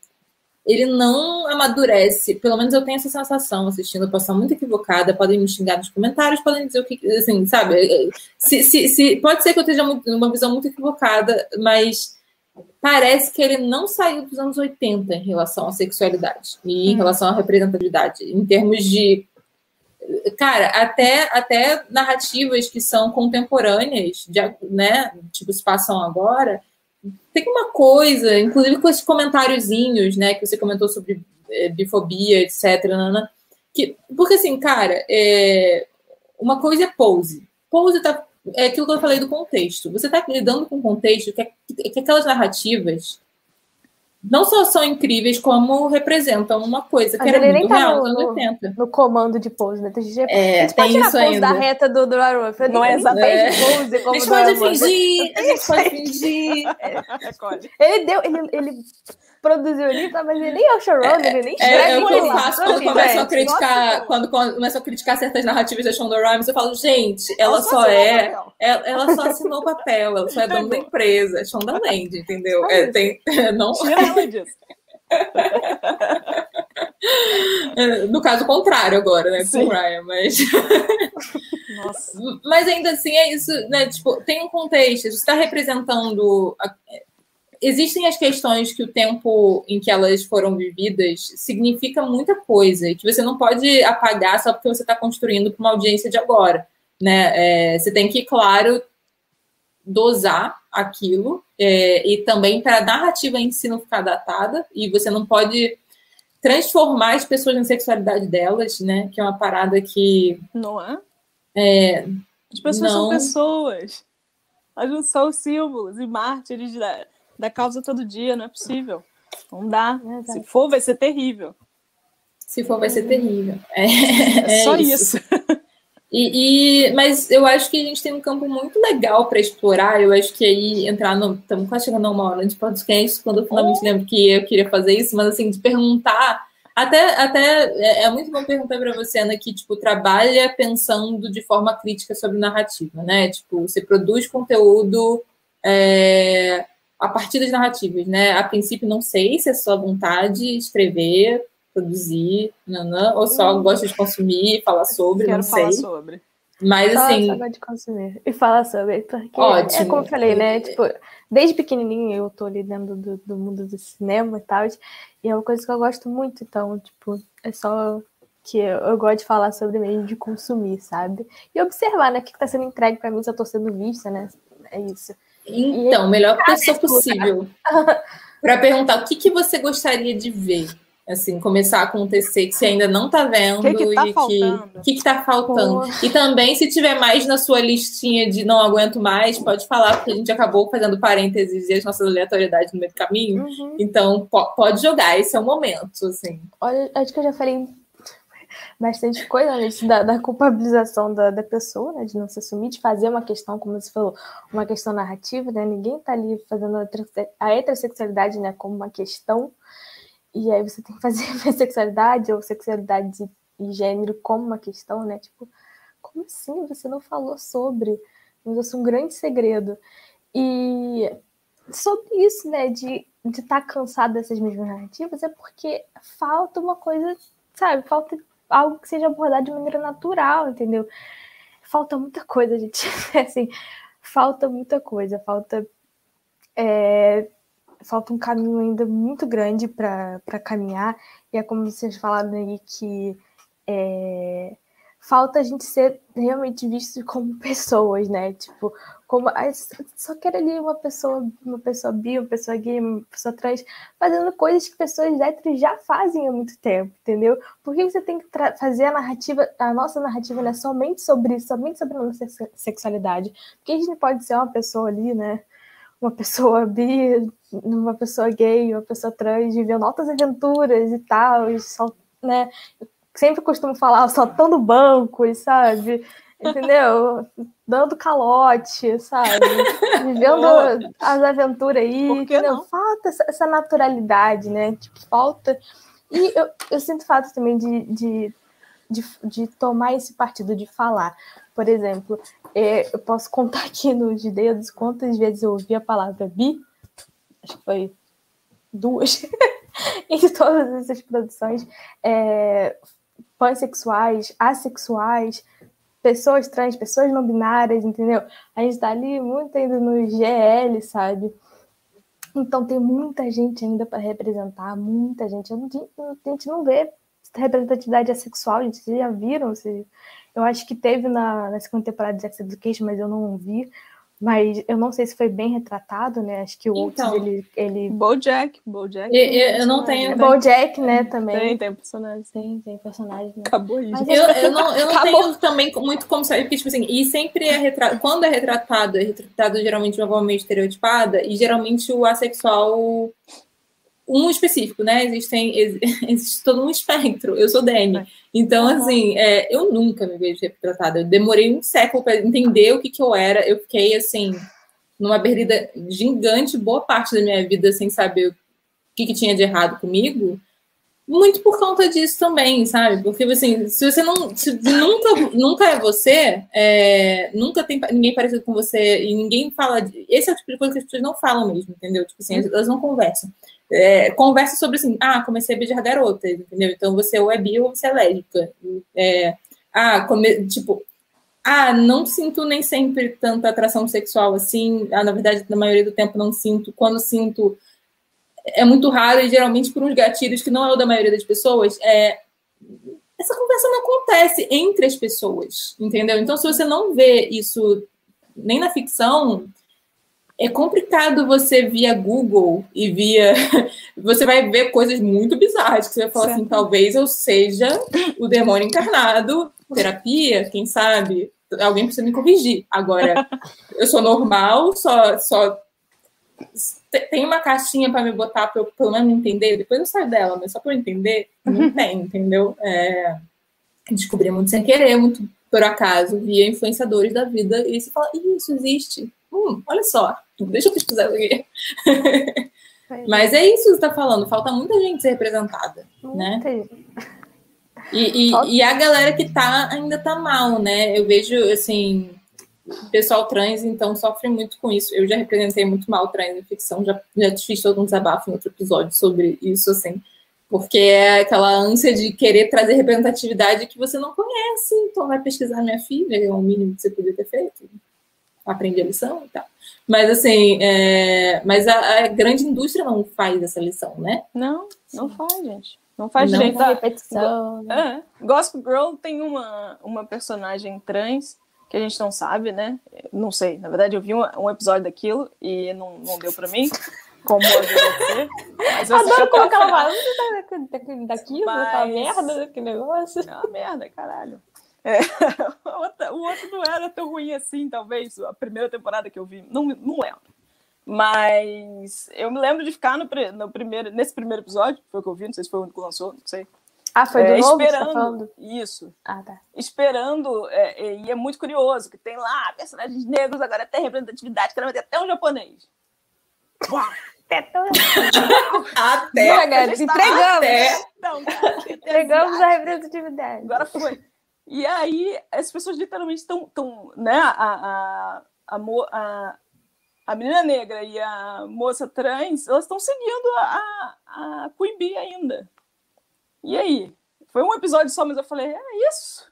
ele não amadurece. Pelo menos eu tenho essa sensação assistindo. Eu posso estar muito equivocada. Podem me xingar nos comentários, podem dizer o que. Assim, sabe? Se, se, se, pode ser que eu esteja muito, uma visão muito equivocada, mas parece que ele não saiu dos anos 80 em relação à sexualidade e em hum. relação à representatividade. Em termos de. Cara, até, até narrativas que são contemporâneas, de, né? Tipo, se passam agora tem uma coisa, inclusive com esses comentáriozinhos, né, que você comentou sobre é, bifobia, etc. Nana, que, porque assim, cara, é, uma coisa é pose. Pose tá, é aquilo que eu falei do contexto. Você está lidando com um contexto que, é, que aquelas narrativas não só são incríveis, como representam uma coisa que Mas era muito tá real nos anos 80. No comando de pose, né? Gente, é, a gente tem isso ainda. da reta do, do Aruf. Não é exatamente é. pose como a gente pode fingir, a gente pode fingir. ele deu, ele, ele produziu ali, tá, mas ele nem é o showrunner, é, ele nem escreve. É, é o que eu faço quando começam a criticar, nossa, quando começam a criticar certas narrativas da Shonda Rhimes, eu falo, gente, ela, ela só é, ela, ela, só assinou o papel, ela só é dona da empresa, é Shonda Land, entendeu? É, tem, não... Tira ela disso. No caso contrário agora, né? Com o Ryan, mas. Nossa. mas ainda assim é isso, né? Tipo, tem um contexto, você está representando existem as questões que o tempo em que elas foram vividas significa muita coisa e que você não pode apagar só porque você está construindo para uma audiência de agora, né? É, você tem que, claro, dosar aquilo é, e também para a narrativa em si não ficar datada e você não pode transformar as pessoas na sexualidade delas, né? Que é uma parada que não é. é as pessoas não... são pessoas. Elas não são símbolos e mártires da, da causa todo dia, não é possível. Não dá. É Se for, vai ser terrível. Se for, vai ser terrível. É, é só isso. isso. E, e, mas eu acho que a gente tem um campo muito legal para explorar. Eu acho que aí entrar no. Estamos quase chegando a uma hora de podcast, quando eu finalmente oh. lembro que eu queria fazer isso, mas assim, de perguntar. Até, até é, é muito bom perguntar para você, Ana, que tipo, trabalha pensando de forma crítica sobre narrativa, né? Tipo, você produz conteúdo é, a partir das narrativas, né? A princípio, não sei se é só vontade escrever, produzir, nanã, ou só gosta de consumir, falar sobre, Quero não sei. falar sobre. Mas assim. Só de consumir e falar sobre. Porque Ótimo. é como eu falei, né? Tipo, desde pequenininho eu tô ali dentro do, do mundo do cinema e tal. E é uma coisa que eu gosto muito, então, tipo, é só que eu, eu gosto de falar sobre mesmo, de consumir, sabe? E observar, né, o que, que tá sendo entregue para mim, se eu tô sendo vista, né? É isso. Então, melhor pessoa possível. para perguntar o que, que você gostaria de ver. Assim, começar a acontecer que você ainda não está vendo que que tá e faltando? que o que está faltando. Porra. E também, se tiver mais na sua listinha de não aguento mais, pode falar, porque a gente acabou fazendo parênteses e as nossas aleatoriedades no meio do caminho. Uhum. Então, pode jogar, esse é o momento, assim. Olha, acho que eu já falei bastante coisa né, da, da, culpabilização da, da, pessoa, né, de não se assumir, de fazer uma questão, como você falou, uma questão narrativa, né, ninguém está ali fazendo a heterossexualidade né, como uma questão, e aí você tem que fazer a sexualidade ou sexualidade e gênero como uma questão, né, tipo, como assim você não falou sobre? Mas é um grande segredo. E sobre isso, né, de de estar tá cansado dessas mesmas narrativas é porque falta uma coisa, sabe? Falta algo que seja abordado de maneira natural, entendeu? Falta muita coisa, gente. assim, falta muita coisa, falta. É, falta um caminho ainda muito grande para caminhar, e é como vocês falaram aí que é, falta a gente ser realmente visto como pessoas, né? Tipo, como só quero ali uma pessoa, uma pessoa bi, uma pessoa gay, uma pessoa trans, fazendo coisas que pessoas héteros já fazem há muito tempo, entendeu? Por que você tem que fazer a narrativa, a nossa narrativa né, somente sobre isso, somente sobre a nossa sexualidade? Porque a gente pode ser uma pessoa ali, né? Uma pessoa bi, uma pessoa gay, uma pessoa trans, vivendo altas aventuras e tal, e só, né? Sempre costumo falar soltando bancos, sabe? entendeu? Dando calote, sabe? Vivendo as aventuras aí, entendeu? Não? Falta essa, essa, naturalidade, né? Tipo, falta. E eu, eu sinto falta também de, de, de, de tomar esse partido de falar. Por exemplo, é, eu posso contar aqui nos dedos quantas vezes eu ouvi a palavra bi. Acho que foi duas em todas essas produções. É, pansexuais, assexuais, pessoas trans, pessoas não binárias, entendeu? A gente está ali muito ainda no GL, sabe? Então tem muita gente ainda para representar, muita gente. a gente não vê representatividade assexual, gente. Vocês já viram? Eu acho que teve na, na segunda temporada de Sex Education, mas eu não vi. Mas eu não sei se foi bem retratado, né? Acho que o outro então, ele, ele. Bojack, Bojack. Eu, eu não tenho. Bojack, né? Também. Tem, tem personagem. Tem, tem personagem. Né? Acabou isso. Eu, eu não, eu não tenho também muito como saber, porque, tipo assim, e sempre é retratado. Quando é retratado, é retratado geralmente de uma forma meio estereotipada, e geralmente o assexual um específico, né? Existem, existe todo um espectro. Eu sou Dani. Então, assim, é, eu nunca me vejo retratada. Eu demorei um século para entender o que, que eu era. Eu fiquei, assim, numa perdida gigante boa parte da minha vida sem saber o que, que tinha de errado comigo. Muito por conta disso também, sabe? Porque, assim, se você não. Se nunca, nunca é você, é, nunca tem ninguém parecido com você e ninguém fala. De, esse é o tipo de coisa que as pessoas não falam mesmo, entendeu? Tipo assim, elas não conversam é, conversa sobre assim, ah, comecei a beijar garotas, entendeu? Então você ou é bi ou você é lésbica. É, ah, come, tipo, ah, não sinto nem sempre tanta atração sexual assim. Ah, na verdade, na maioria do tempo não sinto. Quando sinto, é muito raro e geralmente por uns gatilhos que não é o da maioria das pessoas. É, essa conversa não acontece entre as pessoas, entendeu? Então, se você não vê isso nem na ficção, é complicado você via Google e via. Você vai ver coisas muito bizarras que você vai falar assim: talvez eu seja o demônio encarnado, terapia, quem sabe? Alguém precisa me corrigir. Agora, eu sou normal, só, só tem uma caixinha para me botar para eu pelo menos entender. Depois eu saio dela, mas só para eu entender, não tem, entendeu? É, descobri muito sem querer, muito por acaso, via influenciadores da vida, e você fala, isso existe. Hum, olha só, deixa eu pesquisar isso aqui. Mas é isso que você está falando, falta muita gente ser representada, né? E, e, e, a galera que tá ainda tá mal, né? Eu vejo, assim, o pessoal trans, então, sofre muito com isso. Eu já representei muito mal trans em ficção, já, já fiz todo um desabafo em outro episódio sobre isso, assim. Porque é aquela ânsia de querer trazer representatividade que você não conhece, então vai pesquisar minha filha, é o mínimo que você podia ter feito aprende a lição e tal. Mas assim, é... mas a, a, grande indústria não faz essa lição, né? Não, não faz, gente. Não faz não direito a repetição. Né? É. Gospel Girl tem uma, uma personagem trans que a gente não sabe, né? Não sei. Na verdade, eu vi um, um episódio daquilo e não, não deu para mim. Como a ser. Mas Adoro como ela fala. Daquilo, mas... merda, daquele negócio. É uma merda, caralho. É, o outro não era tão ruim assim, talvez, a primeira temporada que eu vi, não, não lembro. Mas eu me lembro de ficar no, no primeiro, nesse primeiro episódio, foi o que eu vi, não sei se foi o único que lançou, não sei. Ah, foi do é, novo, tá esperando tá isso. Ah, tá. Esperando, é, é, e é muito curioso que tem lá personagens negros, agora até representatividade, quero meter até um japonês. Até tão... até. Não, entregamos. Até. Não, entregamos a representatividade. Agora foi. E aí as pessoas literalmente estão, tão, né? A, a, a, a, a menina negra e a moça trans, elas estão seguindo a, a Queen Bee ainda. E aí? Foi um episódio só, mas eu falei, é isso?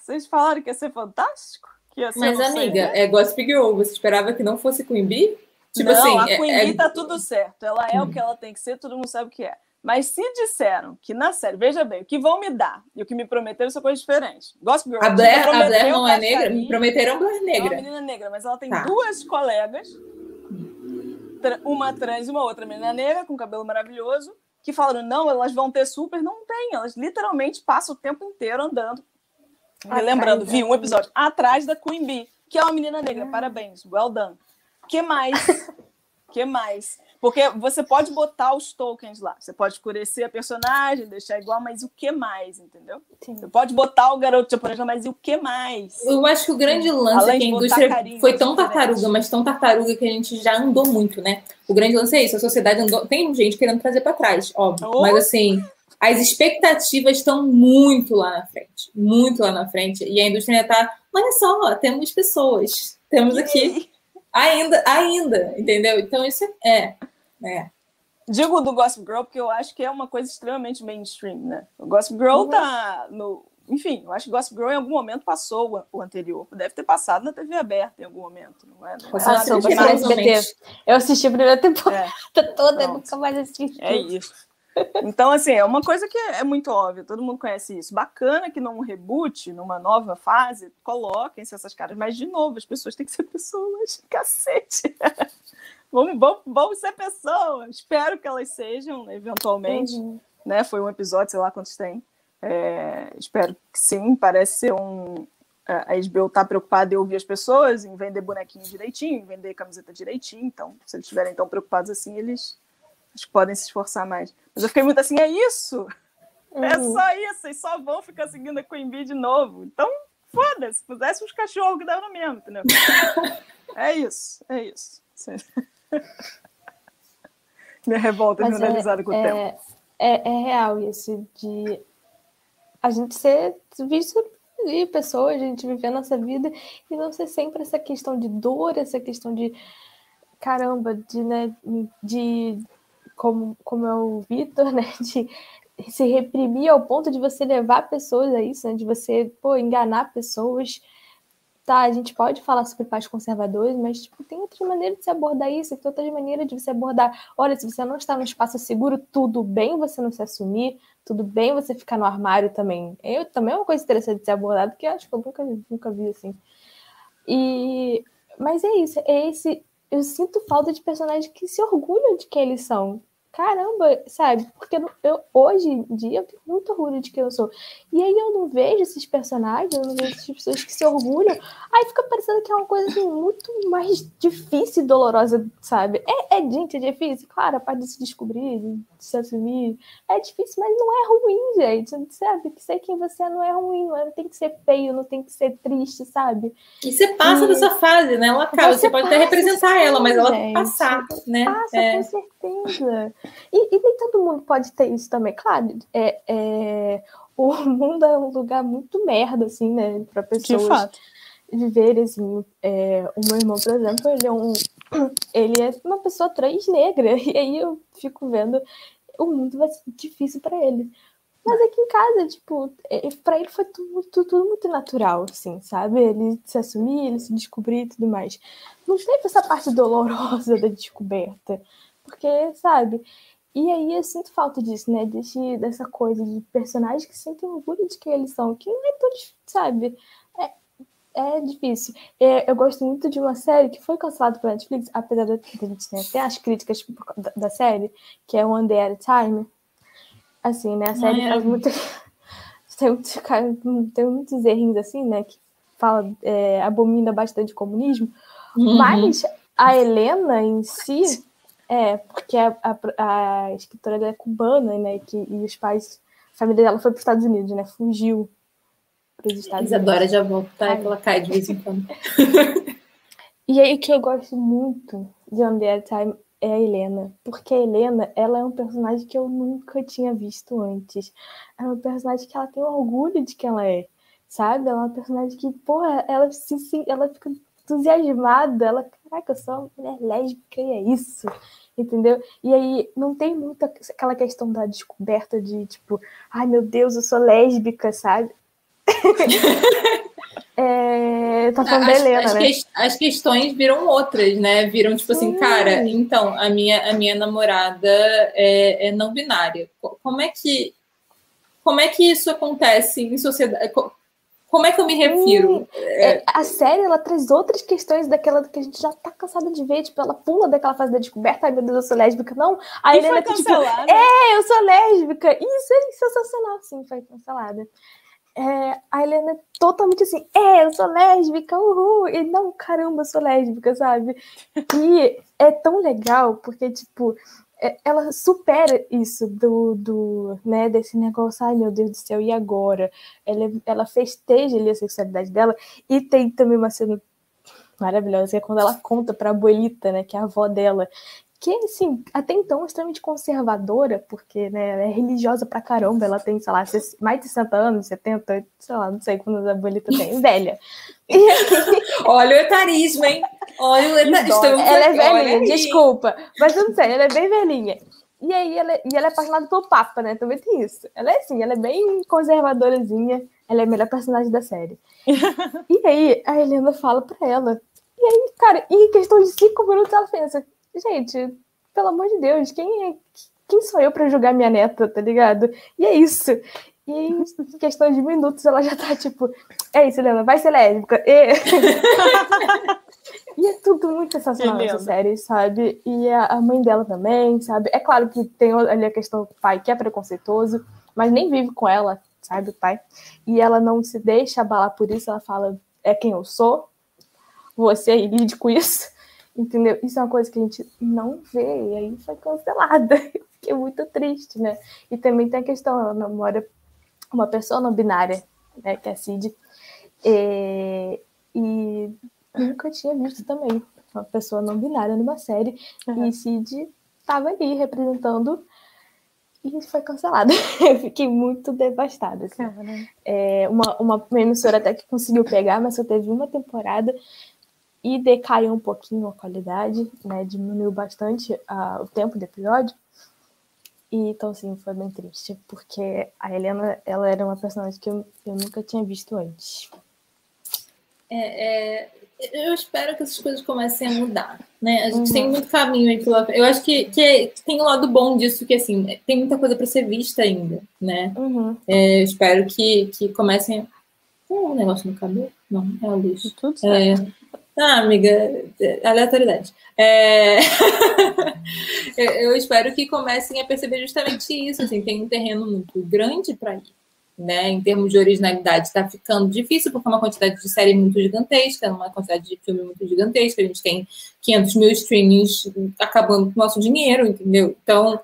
Vocês falaram que ia ser fantástico? Ia ser mas, amiga, é Gossip Girl. Você esperava que não fosse Queen Bee? Tipo não, assim, a Queen é, Bee é... tá tudo certo. Ela é hum. o que ela tem que ser, todo mundo sabe o que é. Mas se disseram que na série, veja bem, o que vão me dar e o que me prometeram são coisas diferentes. Gospel Girl, a Blair, a Blair não é negra? Me prometeram Blair negra. É uma menina negra, mas ela tem tá. duas colegas, uma trans e uma outra menina negra, com cabelo maravilhoso, que falaram, não, elas vão ter super. Não tem, elas literalmente passam o tempo inteiro andando. Me lembrando, vi um episódio atrás da Queen Bee, que é uma menina negra. Parabéns, well done. que mais? que mais? Porque você pode botar os tokens lá, você pode escurecer a personagem, deixar igual, mas o que mais, entendeu? Sim. Você pode botar o garoto japonês, mas e o que mais? Eu acho que o grande lance é que a indústria foi tão tartaruga, mas tão tartaruga que a gente já andou muito, né? O grande lance é isso, a sociedade andou. Tem gente querendo trazer para trás, óbvio. Oh. Mas assim, as expectativas estão muito lá na frente. Muito lá na frente. E a indústria ainda está. Olha só, temos pessoas. Temos aqui. Ainda, ainda, entendeu? Então isso é. É. Digo do Gossip Girl porque eu acho que é uma coisa extremamente mainstream, né? O Gossip Girl uhum. tá no. Enfim, eu acho que Gossip Girl em algum momento passou o, anterior. Deve ter passado na TV aberta em algum momento, não é? Não é? Passou, Eu assisti a primeira temporada é. toda, Pronto. nunca mais assisti. É isso. Então, assim, é uma coisa que é muito óbvia, todo mundo conhece isso. Bacana que num reboot, numa nova fase, coloquem-se essas caras, mas, de novo, as pessoas têm que ser pessoas, cacete. Vamos, vamos, vamos ser pessoas. Espero que elas sejam, eventualmente. Uhum. Né? Foi um episódio, sei lá quantos tem. É, espero que sim, parece ser um. A HBO está preocupada em ouvir as pessoas, em vender bonequinho direitinho, em vender camiseta direitinho. Então, se eles estiverem tão preocupados assim, eles podem se esforçar mais. Mas eu fiquei muito assim, é isso? É uhum. Só isso, e só vão ficar seguindo a Queen Bee de novo. Então, foda-se, se pusesse uns cachorros que dava no mesmo, entendeu? é isso, é isso. Minha revolta Mas generalizada é, com o é, tempo. É, é real isso de a gente ser visto ali, pessoas, a gente viver a nossa vida e não ser sempre essa questão de dor, essa questão de caramba, de, né, de como, como é o Vitor, né? De se reprimir ao ponto de você levar pessoas a isso, né? De você, pô, enganar pessoas. Tá, a gente pode falar sobre pais conservadores, mas tipo, tem outra maneira de se abordar isso, tem outra maneira de você abordar. Olha, se você não está no espaço seguro, tudo bem você não se assumir, tudo bem você ficar no armário também. Eu também é uma coisa interessante de ser abordada, que eu acho que eu nunca, nunca vi assim. E mas é isso, é esse eu sinto falta de personagens que se orgulham de quem eles são. Caramba, sabe? Porque eu, hoje em dia eu tenho muito orgulho de quem eu sou. E aí eu não vejo esses personagens, eu não vejo essas pessoas que se orgulham. Aí fica parecendo que é uma coisa assim, muito mais difícil e dolorosa, sabe? É, é, gente, é difícil. Claro, a parte de se descobrir, de se assumir. É difícil, mas não é ruim, gente. Sabe? Que ser quem você é não é ruim. Não tem que ser feio, não tem que ser triste, sabe? E você passa e... dessa fase, né? Ela acaba. Você, você pode até representar ela, mas ela tem que passar, né? Passa, é. com certeza. E, e, nem todo mundo pode ter isso também. Claro, é, é, o mundo é um lugar muito merda, assim, né? Para pessoas viverem, assim. É, o meu irmão, por exemplo, ele é um. Ele é uma pessoa trans negra. E aí eu fico vendo o mundo vai ser difícil para ele. Mas aqui em casa, tipo, é, para ele foi tudo, tudo, tudo, muito natural, assim, sabe? Ele se assumir, ele se descobrir e tudo mais. Não teve essa parte dolorosa da descoberta. Porque, sabe? E aí eu sinto falta disso, né? Desse, dessa coisa de personagens que sentem orgulho de quem eles são, que não é tão difícil, sabe? É, é difícil. É, eu gosto muito de uma série que foi cancelada pela Netflix, apesar de que a gente tem até as críticas tipo, da, da, série, que é One Day at a Time. Assim, né? A série ah, é. faz muito. tem, tem muitos errinhos assim, né? Que fala, é, abomina bastante o comunismo. Uhum. Mas a Helena em si é, porque a, a, a escritora é cubana, né? Que, e os pais, a família dela foi para os Estados Unidos, né? Fugiu para os Estados Isadora Unidos. Isadora já volta, tá? ela cai de vez em quando. e aí, o que eu gosto muito de On The Time é a Helena, porque a Helena, ela é um personagem que eu nunca tinha visto antes. É uma personagem que ela tem orgulho de quem ela é, sabe? Ela é uma personagem que, porra, ela, se, ela fica entusiasmada, ela, caraca, eu sou uma mulher lésbica e é isso, entendeu? E aí não tem muita aquela questão da descoberta de tipo, ai meu Deus, eu sou lésbica, sabe? é, tá falando as, Helena, as, né? Que, as questões viram outras, né? Viram tipo assim, cara, então a minha, a minha namorada é, é não binária. Como é que como é que isso acontece em sociedade? Como é que eu me refiro? É, a série ela traz outras questões daquela que a gente já tá cansada de ver. Tipo, ela pula daquela fase da descoberta. Ai, meu Deus, eu sou lésbica. Não. A Helena tá tipo, é, eu sou lésbica. Isso é sensacional. Sim, foi cancelada. é, a Helena é totalmente assim, é, eu sou lésbica, uhul, e não, caramba, eu sou lésbica, sabe? E é tão legal, porque, tipo, é, ela supera isso do, do, né, desse negócio, ai meu Deus do céu, e agora? Ela, ela festeja ali a sexualidade dela, e tem também uma cena maravilhosa, que é quando ela conta pra abuelita, né, que é a avó dela, que, assim, até então é extremamente conservadora, porque, né, ela é religiosa pra caramba, ela tem, sei lá, mais de 60 anos, 70, sei lá, não sei quantos a abuelita tem, velha. E aí... Olha o etarismo, hein? Olha o etarismo. Ela é velhinha, desculpa, mas eu não sei, ela é bem velhinha. E aí, ela, e ela é apaixonada pelo Papa, né? Também tem isso. Ela é assim, ela é bem conservadorazinha. Ela é a melhor personagem da série. e aí, a Helena fala pra ela. E aí, cara, em questão de cinco minutos, ela pensa: gente, pelo amor de Deus, quem é. Quem sou eu para julgar minha neta, tá ligado? E é isso. E em questão de minutos ela já tá tipo, é isso, Helena, vai ser lésbica. E, e é tudo muito sensacional nessa série, sabe? E a, a, mãe dela também, sabe? É claro que tem ali a questão do pai que é preconceituoso, mas nem vive com ela, sabe, o pai. E ela não se deixa abalar por isso, ela fala, é quem eu sou, você aí lide com isso. Entendeu? Isso é uma coisa que a gente não vê, e aí foi cancelada. Eu fiquei muito triste, né? E também tem a questão, ela namora uma pessoa não binária, né, que é a Cid, e, e nunca tinha visto também uma pessoa não binária numa série, uhum. e Cid estava ali representando e foi cancelada. Eu fiquei muito devastada. Assim. É, uma, uma emissora até que conseguiu pegar, mas só teve uma temporada e decaiu um pouquinho a qualidade, né? Diminuiu bastante uh, o tempo do episódio. E, então, assim, foi bem triste, porque a Helena, ela era uma personagem que eu, eu nunca tinha visto antes. É, é, eu espero que essas coisas comecem a mudar, né? A gente uhum. tem muito caminho aí pela Eu acho que, que, é, tem um lado bom disso, que, assim, tem muita coisa para ser vista ainda, né? Uhum. É, eu espero que, que comecem... Tem um negócio no cabelo? Não, é a luz. Tudo é, certo. É, ah, amiga, aleatoriedade. É... eu espero que comecem a perceber justamente isso. Assim, tem um terreno muito grande para ir. Né? Em termos de originalidade, está ficando difícil porque é uma quantidade de série muito gigantesca, uma quantidade de filme muito gigantesca. A gente tem 500 mil streamings acabando com o nosso dinheiro, entendeu? Então,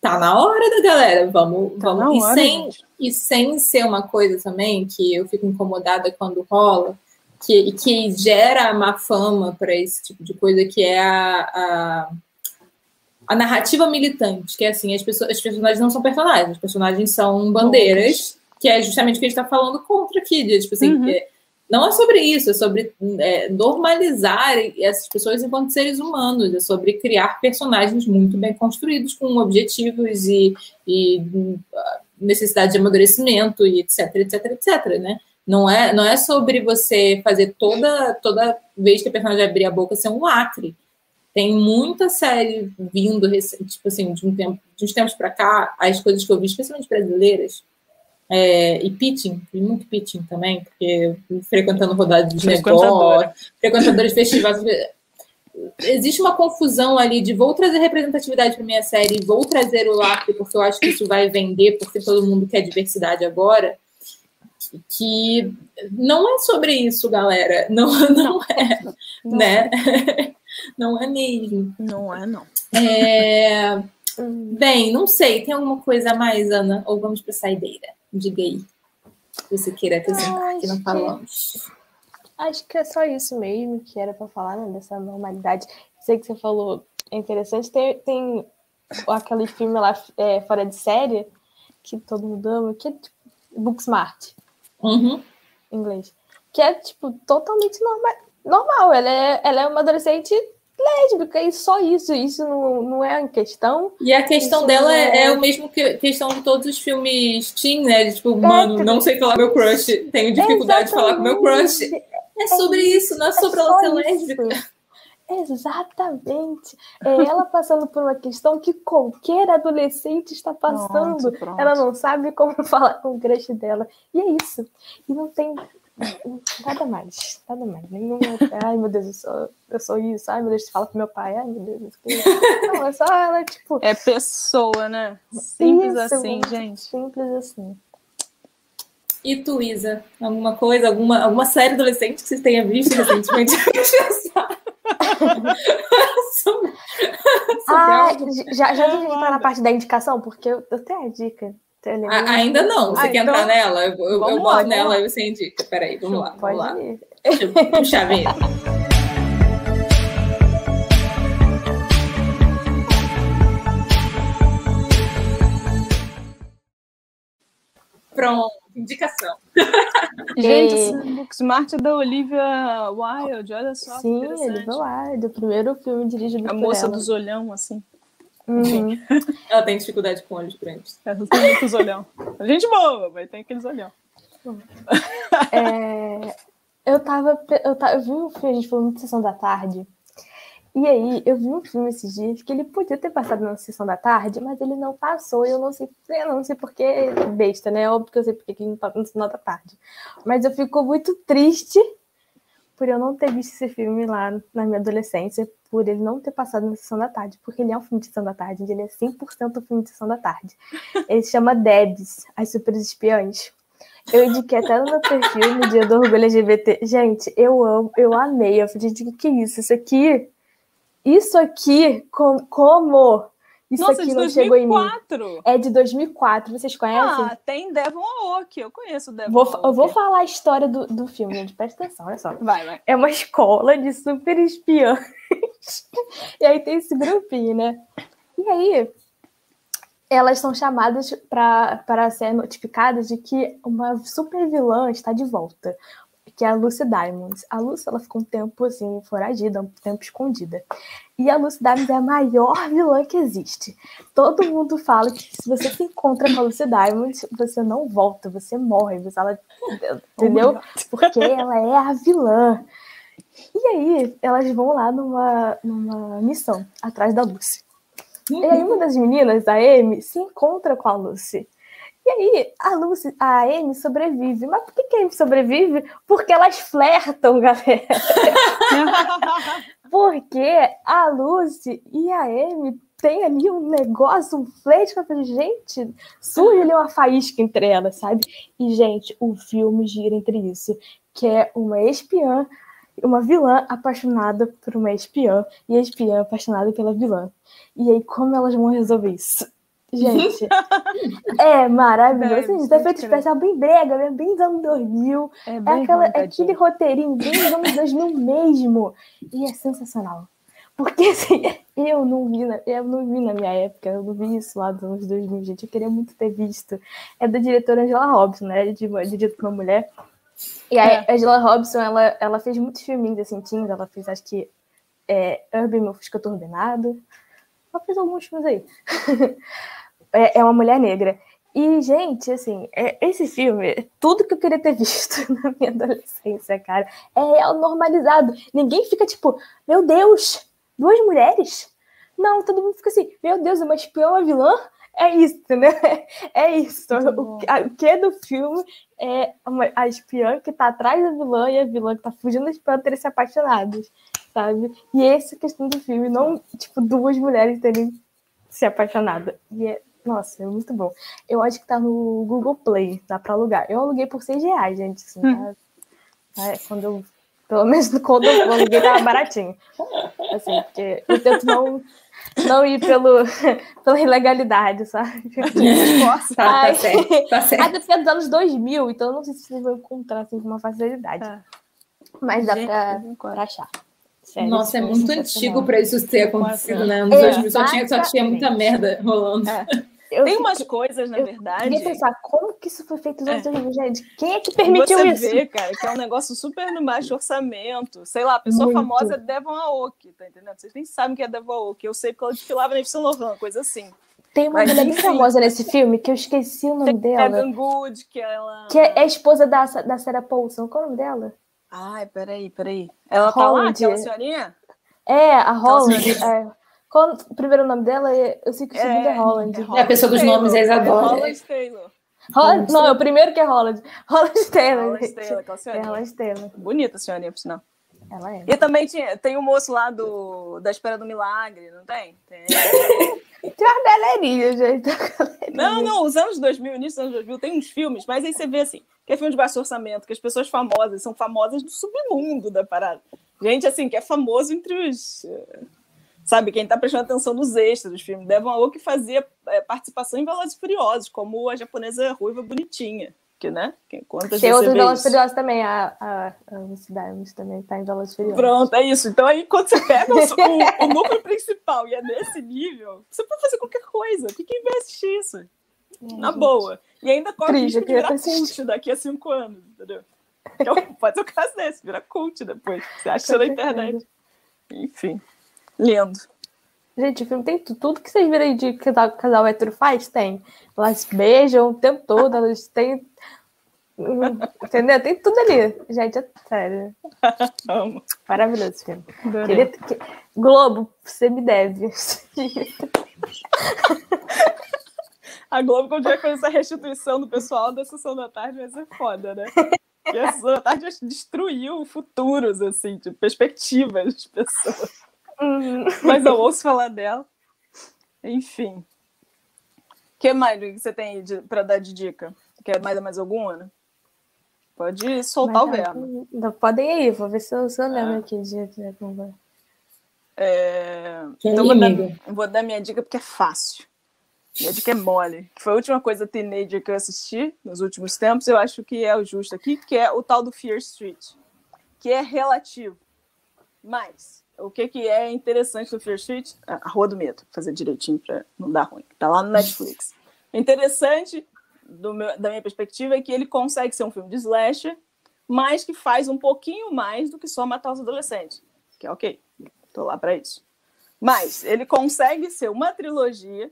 tá na hora da galera. Vamos, tá vamos. E, hora, sem, e sem ser uma coisa também que eu fico incomodada quando rola que, que gera má fama para esse tipo de coisa, que é a, a, a, narrativa militante, que é assim, as pessoas, as personagens não são personagens, os personagens são bandeiras, que é justamente o que a gente está falando contra aqui, de, tipo assim, uhum. é, não é sobre isso, é sobre é, normalizar essas pessoas enquanto seres humanos, é sobre criar personagens muito bem construídos, com objetivos e, e necessidade de amadurecimento e etc, etc, etc, né? Não é, não é sobre você fazer toda, toda vez que a personagem abrir a boca ser um lacre. Tem muita série vindo, tipo assim, de, um tempo, de uns tempos para cá, as coisas que eu vi, especialmente brasileiras, é, e pitching, e muito pitching também, porque frequentando rodadas de negócio, frequentadores de festivais. Existe uma confusão ali de vou trazer representatividade para minha série, vou trazer o lacre, porque eu acho que isso vai vender, porque todo mundo quer diversidade agora que não é sobre isso, galera. Não, não é, não, né? Não é mesmo. Não é, não. É... Bem, não sei. Tem alguma coisa a mais, Ana? Ou vamos para saideira? Diga aí. Se você queira acrescentar que não falamos. Acho que é só isso mesmo que era para falar, né? Dessa normalidade. Sei que você falou, é interessante. Tem, tem aquele filme lá é, fora de série que todo mundo ama, que é tipo Booksmart. Uhum. Inglês. Que é, tipo, totalmente normal. normal. Ela é, ela é uma adolescente lésbica e só isso. Isso não, não é em questão. E a questão dela é... é o mesmo que questão de todos os filmes teen, né? Tipo, é, mano, não sei falar meu crush, tenho dificuldade de falar com meu crush. É sobre é, isso, não é sobre é ela ser lésbica. Exatamente. É ela passando por uma questão que qualquer adolescente está passando. Pronto, ela não sabe como falar com o crush dela. E é isso. E não tem nada mais. Nada mais. Nenhum. Ai, meu Deus, eu sou, eu sou isso. Ai, meu Deus, fala com meu pai. Ai, meu Deus. Não, é só ela, tipo. É pessoa, né? Simples isso, assim, gente. Simples assim. E tu, Isa? Alguma coisa, alguma, alguma série adolescente que você tenha visto recentemente? ah, já, já tem que entrar na parte da indicação? Porque eu, eu tenho a dica. Ah, ainda não. Você ah, quer então... entrar nela? Eu, eu, eu boto nela e você indica. Peraí, vamos lá. Pode vamos ir. lá. Deixa eu puxar a vinheta. Pronto, indicação. Gente, esse Booksmart é da Olivia Wilde, olha só. Sim, Olivia Wilde, o primeiro filme dirigido A moça ela. dos olhão, assim. Uhum. Ela tem dificuldade com olhos grandes. Ela tem muitos olhão. A gente boa, mas tem aqueles olhão. É, eu tava. Eu, tava, eu vi um filme, a gente falou muito sessão da tarde. E aí, eu vi um filme esses dias que ele podia ter passado na sessão da tarde, mas ele não passou. E eu não sei, eu não sei porque besta, né? Óbvio que eu sei porque ele não passou na sessão da tarde. Mas eu fico muito triste por eu não ter visto esse filme lá na minha adolescência, por ele não ter passado na sessão da tarde, porque ele é um filme de sessão da tarde, ele é 100% um filme de sessão da tarde. Ele se chama Debs, As Super Espiãs. Eu indiquei até no meu perfil no dia do orgulho LGBT. Gente, eu amo, eu amei. Eu falei, gente, o que é isso? Isso aqui isso aqui, com, como? Isso Nossa, aqui de não 2004. chegou em mim. É de 2004, vocês conhecem? Ah, tem Devon Aoki, eu conheço Devon vou, Aoki. Eu vou falar a história do, do filme, gente, presta atenção, olha só. Vai, vai. É uma escola de super espiãs. e aí tem esse grupinho, né? E aí, elas são chamadas para ser notificadas de que uma super vilã está de volta que é a Lucy Diamonds. A Lucy, ela ficou um tempo, assim, foragida, um tempo escondida. E a Lucy Diamonds é a maior vilã que existe. Todo mundo fala que se você se encontra com a Lucy Diamonds, você não volta, você morre. Você, ela, entendeu? Oh Porque ela é a vilã. E aí, elas vão lá numa, numa missão, atrás da Lucy. Uhum. E aí, uma das meninas, a Amy, se encontra com a Lucy. E aí, a Lucy, a Amy sobrevive. Mas por que, que a Amy sobrevive? Porque elas flertam, galera. Porque a Lucy e a Amy tem ali um negócio, um flerte que eu falei, gente, surge ali uma faísca entre elas, sabe? E, gente, o filme gira entre isso, que é uma espiã, uma vilã apaixonada por uma espiã, e a espiã apaixonada pela vilã. E aí, como elas vão resolver isso? Gente, é maravilhoso. Gente, é feito especial bem brega, né? bem dos anos 2000. É, é, aquela, é aquele roteirinho bem dos anos 2000 mesmo. E é sensacional. Porque assim, eu não vi na, eu não vi na minha época, eu não vi isso lá dos anos 2000, gente. Eu queria muito ter visto. É da diretora Angela Robson, né? De, dirigido por uma mulher. E a é. Angela Robson, ela, ela fez muitos filminhos assim, teens. Ela fez, acho que, é, Urban Meu Fusca Turbinado. Ela fez alguns filmes aí. é, é uma mulher negra. E, gente, assim, é, esse filme, tudo que eu queria ter visto na minha adolescência, cara, é real normalizado. Ninguém fica tipo, meu Deus, duas mulheres? Não, todo mundo fica assim, meu Deus, uma espiã, uma vilã? É isso, entendeu? É isso. O, a, o que é do filme é uma, a espiã que tá atrás da vilã e a vilã que tá fugindo da espiã terem se apaixonados, sabe? E essa é a questão do filme, não, tipo, duas mulheres terem se apaixonado. E é nossa, é muito bom. Eu acho que tá no Google Play, dá pra alugar. Eu aluguei por 6 reais, gente. Assim, tá? é, quando eu, pelo menos quando eu aluguei tava baratinho. Assim, porque eu tento não, não ir pelo, pela ilegalidade, sabe? Nossa, tá, certo, tá certo. Até porque é dos anos 2000, então eu não sei se vocês vão encontrar assim, com uma facilidade. É. Mas dá pra, pra achar. Sério, Nossa, é muito antigo para isso ter acontecido, né? Nos 2000 só tinha, só tinha muita merda rolando. É. Eu Tem umas coisas, na eu verdade. Eu pensar, como que isso foi feito nos anos 2000, gente? Quem é que permitiu Você isso? Você vê, cara, que é um negócio super no baixo orçamento. Sei lá, a pessoa Muito. famosa é Devon Aoki, tá entendendo? Vocês nem sabem que é Devon Aoki. Eu sei porque ela desfilava na Yves Laurent, coisa assim. Tem uma Mas, mulher bem famosa nesse filme, que eu esqueci o nome Tem dela. Evan Good, que ela... Que é a esposa da, da Sarah Paulson. Qual é o nome dela? Ai, peraí, peraí. Ela Holland. tá lá, aquela senhorinha? É, a Holland. É. Qual o primeiro nome dela? Eu sei que o segundo é, é Holland. É, Holland. é a pessoa dos Taylor. nomes, eles adoram. Holland Taylor. Holland, não, é o primeiro que é Holland. Holland Taylor. Holland Taylor, É Holland Taylor. Bonita a senhorinha, por sinal. Ela é. E também tinha, tem o moço lá do, da Espera do Milagre, não tem? Tem. Tem uma galerinha, gente. Não, não, os anos 2000, início dos anos 2000, tem uns filmes, mas aí você vê assim, que é filme de baixo orçamento, que as pessoas famosas são famosas do submundo da parada. Gente, assim, que é famoso entre os. Sabe, quem tá prestando atenção nos extras dos filmes. Devon Aoki que fazia é, participação em Velozes Furiosos, como a japonesa ruiva bonitinha. Que, né? Quantas Tem outros Velozes Furiosos também, a, a, a também tá em Velozes Furiosos. Pronto, é isso. Então aí, quando você pega o, o, o núcleo principal e é nesse nível, você pode fazer qualquer coisa. Por que quem vai assistir isso? É, Na gente. boa. E ainda corre risco de virar cult daqui a cinco anos, entendeu? Então, pode ser o caso desse, virar cult depois. Você acha na internet. Enfim, lindo. Gente, o filme tem tudo que vocês viram aí de casal, casal hétero faz, tem. Elas beijam o tempo todo, elas têm. Entendeu? Tem tudo ali. Gente, é sério. Amo. Maravilhoso filme. Queria... Globo, você me deve. A Globo, quando tiver com essa restituição do pessoal da sessão da tarde, vai ser foda, né? Porque a sessão da tarde destruiu futuros, assim, de perspectivas de pessoas. Uhum. Mas eu ouço falar dela. Enfim. O que mais que você tem para dar de dica? Quer mais mais alguma, né? Pode soltar Mas, o verbo. Não, podem ir, vou ver se eu, se eu lembro é. aqui de, de é... Então vou dar, vou dar minha dica porque é fácil. Minha dica é mole. Que foi a última coisa teenager que eu assisti nos últimos tempos. Eu acho que é o justo aqui, que é o tal do Fear Street. Que é relativo. Mas o que, que é interessante do Fear Street? A Rua do Medo, fazer direitinho para não dar ruim. Tá lá no Netflix. Interessante, meu, da minha perspectiva, é que ele consegue ser um filme de slasher, mas que faz um pouquinho mais do que só matar os adolescentes. Que é ok, tô lá para isso. Mas ele consegue ser uma trilogia,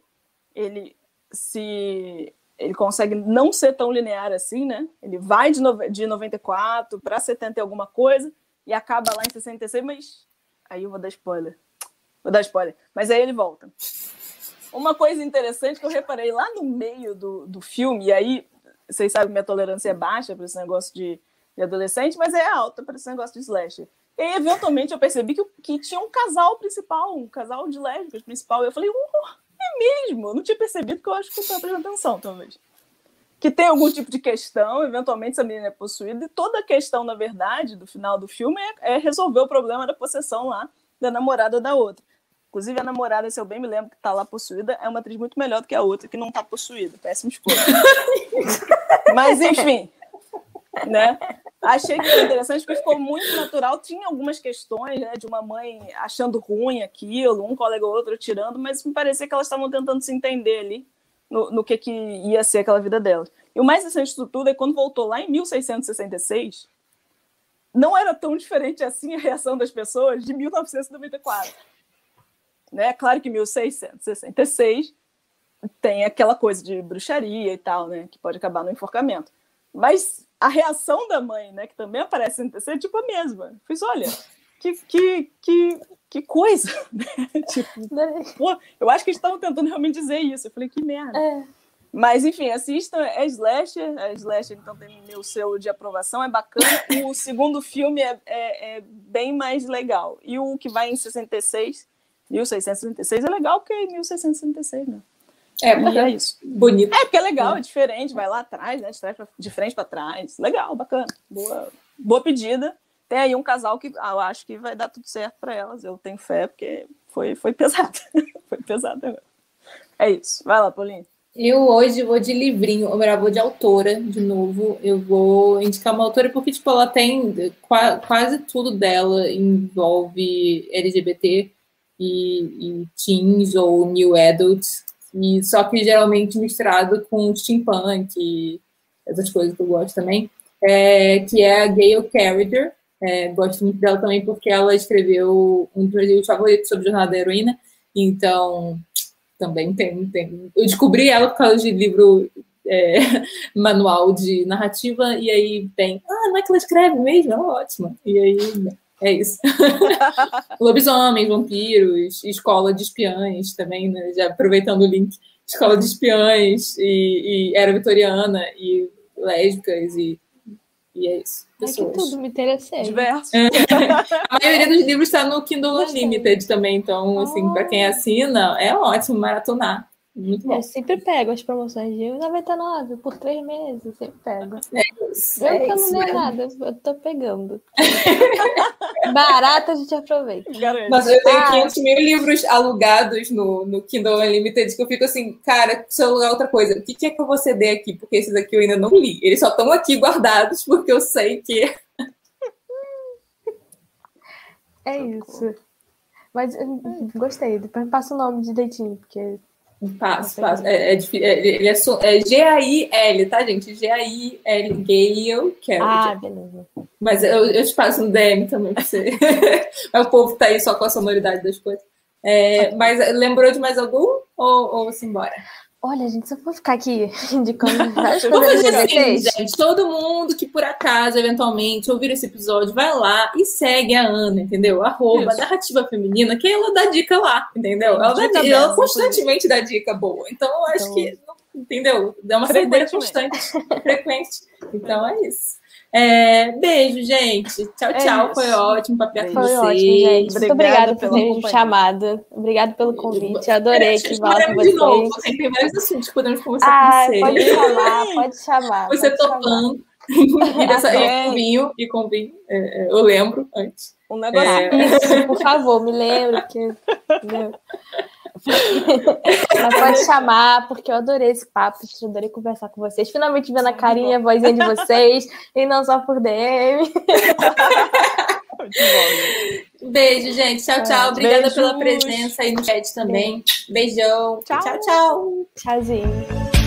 ele se ele consegue não ser tão linear assim, né? Ele vai de, no, de 94 para 70 e alguma coisa e acaba lá em 66, mas Aí eu vou dar spoiler. Vou dar spoiler. Mas aí ele volta. Uma coisa interessante que eu reparei lá no meio do, do filme, e aí vocês sabem que minha tolerância é baixa para esse negócio de, de, adolescente, mas é alta para esse negócio de slasher. E aí, eventualmente, eu percebi que, que tinha um casal principal, um casal de lésbicas principal. E eu falei, uh, é mesmo? Eu não tinha percebido, porque eu acho que eu estava prestando atenção, talvez que tem algum tipo de questão, eventualmente essa menina é possuída, e toda a questão, na verdade, do final do filme é, é resolver o problema da possessão lá da namorada da outra. Inclusive, a namorada, se eu bem me lembro, que está lá possuída, é uma atriz muito melhor do que a outra, que não está possuída. Péssima escolha. Mas, enfim, né? Achei que foi interessante porque ficou muito natural. Tinha algumas questões, né, de uma mãe achando ruim aquilo, um colega ou outro tirando, mas me parecia que elas estavam tentando se entender ali no, no que, que ia ser aquela vida dela. E o mais interessante disso tudo é quando voltou lá em 1666, não era tão diferente assim a reação das pessoas de 1994. Né? Claro que 1666 tem aquela coisa de bruxaria e tal, né? Que pode acabar no enforcamento. Mas a reação da mãe, né, que também aparece no terceiro, é tipo a mesma. Fiz, olha, que, que, que, que coisa, né? tipo, né? pô, eu acho que eles estavam tentando realmente dizer isso. Eu falei, que merda. É. Mas, enfim, assistam, é Slasher, é Slasher, então tem meu selo de aprovação, é bacana. O segundo filme é, é, é, bem mais legal. E o que vai em 66, 1666 é legal, porque é 1666, né? É, é isso. Bonito. É, porque é legal, é, é diferente, vai lá atrás, né? De, trás pra, de frente para trás. Legal, bacana. Boa, boa pedida tem aí um casal que ah, eu acho que vai dar tudo certo para elas. Eu tenho fé, porque foi, foi pesado. foi pesado. É isso. Vai lá, Paulinho. Eu hoje vou de livrinho, ou melhor, vou de autora de novo. Eu vou indicar uma autora porque, tipo, ela tem quase tudo dela envolve LGBT e, e teens ou new adults, e só que geralmente misturado com steampunk e essas coisas que eu gosto também, é, que é a Gail Carriger, é, gosto muito dela também porque ela escreveu um dos meus favoritos sobre Jornada da Heroína. Então, também tem, tem. Eu descobri ela por causa de livro é, manual de narrativa, e aí tem. Ah, não é que ela escreve mesmo? Ela é ótima. E aí. É isso. Lobisomens, vampiros, escola de espiãs também, né? Já aproveitando o link. Escola de espiãs e, e era vitoriana e lésbicas e E é isso. Ai, que tudo, me interessei. Diversos. a maioria dos livros está no Kindle Unlimited também, então, assim, para quem assina, é ótimo maratonar. Muito bom. Eu sempre pego as promoções de 99 por três meses, eu sempre pego. É isso, eu é não leio né? nada, eu tô pegando. Barato a gente aproveita. Garanto. Mas eu tenho Ah. 500 mil livros alugados no, no Kindle Unlimited que eu fico assim, cara, se eu alugar outra coisa, o que, que é que eu vou ceder aqui? Porque esses aqui eu ainda não li. Eles só estão aqui guardados porque eu sei que. É isso. Mas hum, gostei, depois me passa o nome direitinho, porque Passo, passo. É, é, é, ele é, so- é G-A-I-L, tá, gente? G-A-I-L, Gale Carrot. Ah, beleza. Mas eu, eu te passo um DM também pra você. Mas o povo tá aí só com a sonoridade das coisas. É, mas lembrou de mais algum? Ou, ou simbora? Olha, gente, se eu for ficar aqui indicando várias coisas assim, gente. Todo mundo que por acaso, eventualmente, ouvir esse episódio, vai lá e segue a Ana, entendeu? Arroba Isso. Narrativa Feminina, que ela dá dica lá, entendeu? Ela, dá Dica ela constantemente dá dica boa. Então, eu acho Então- que, entendeu? É uma saideira constante, frequente. Então, é isso. É, beijo, gente. Tchau, É tchau. isso. Foi ótimo papear com foi vocês. ótimo, gente. Muito Obrigada por terem chamado. Obrigada pelo convite. Eu adorei que falar com Escolhemos de novo. vocês. Tem vários assuntos que podemos conversar Ah, com você. pode chamar, pode chamar. Você pode topando. e, dessa, e É. com vinho, e com vinho. É, é, eu lembro antes. Um negócio. É. Isso, por favor, me lembre, porque. Mas pode chamar, porque eu adorei esse papo, adorei conversar com vocês. Finalmente vendo a carinha, a vozinha de vocês, e não só por DM. Beijo, gente. Tchau, tchau. Obrigada Beijos. pela presença aí no chat também. Beijão. Tchau. tchau. tchau. Tchauzinho.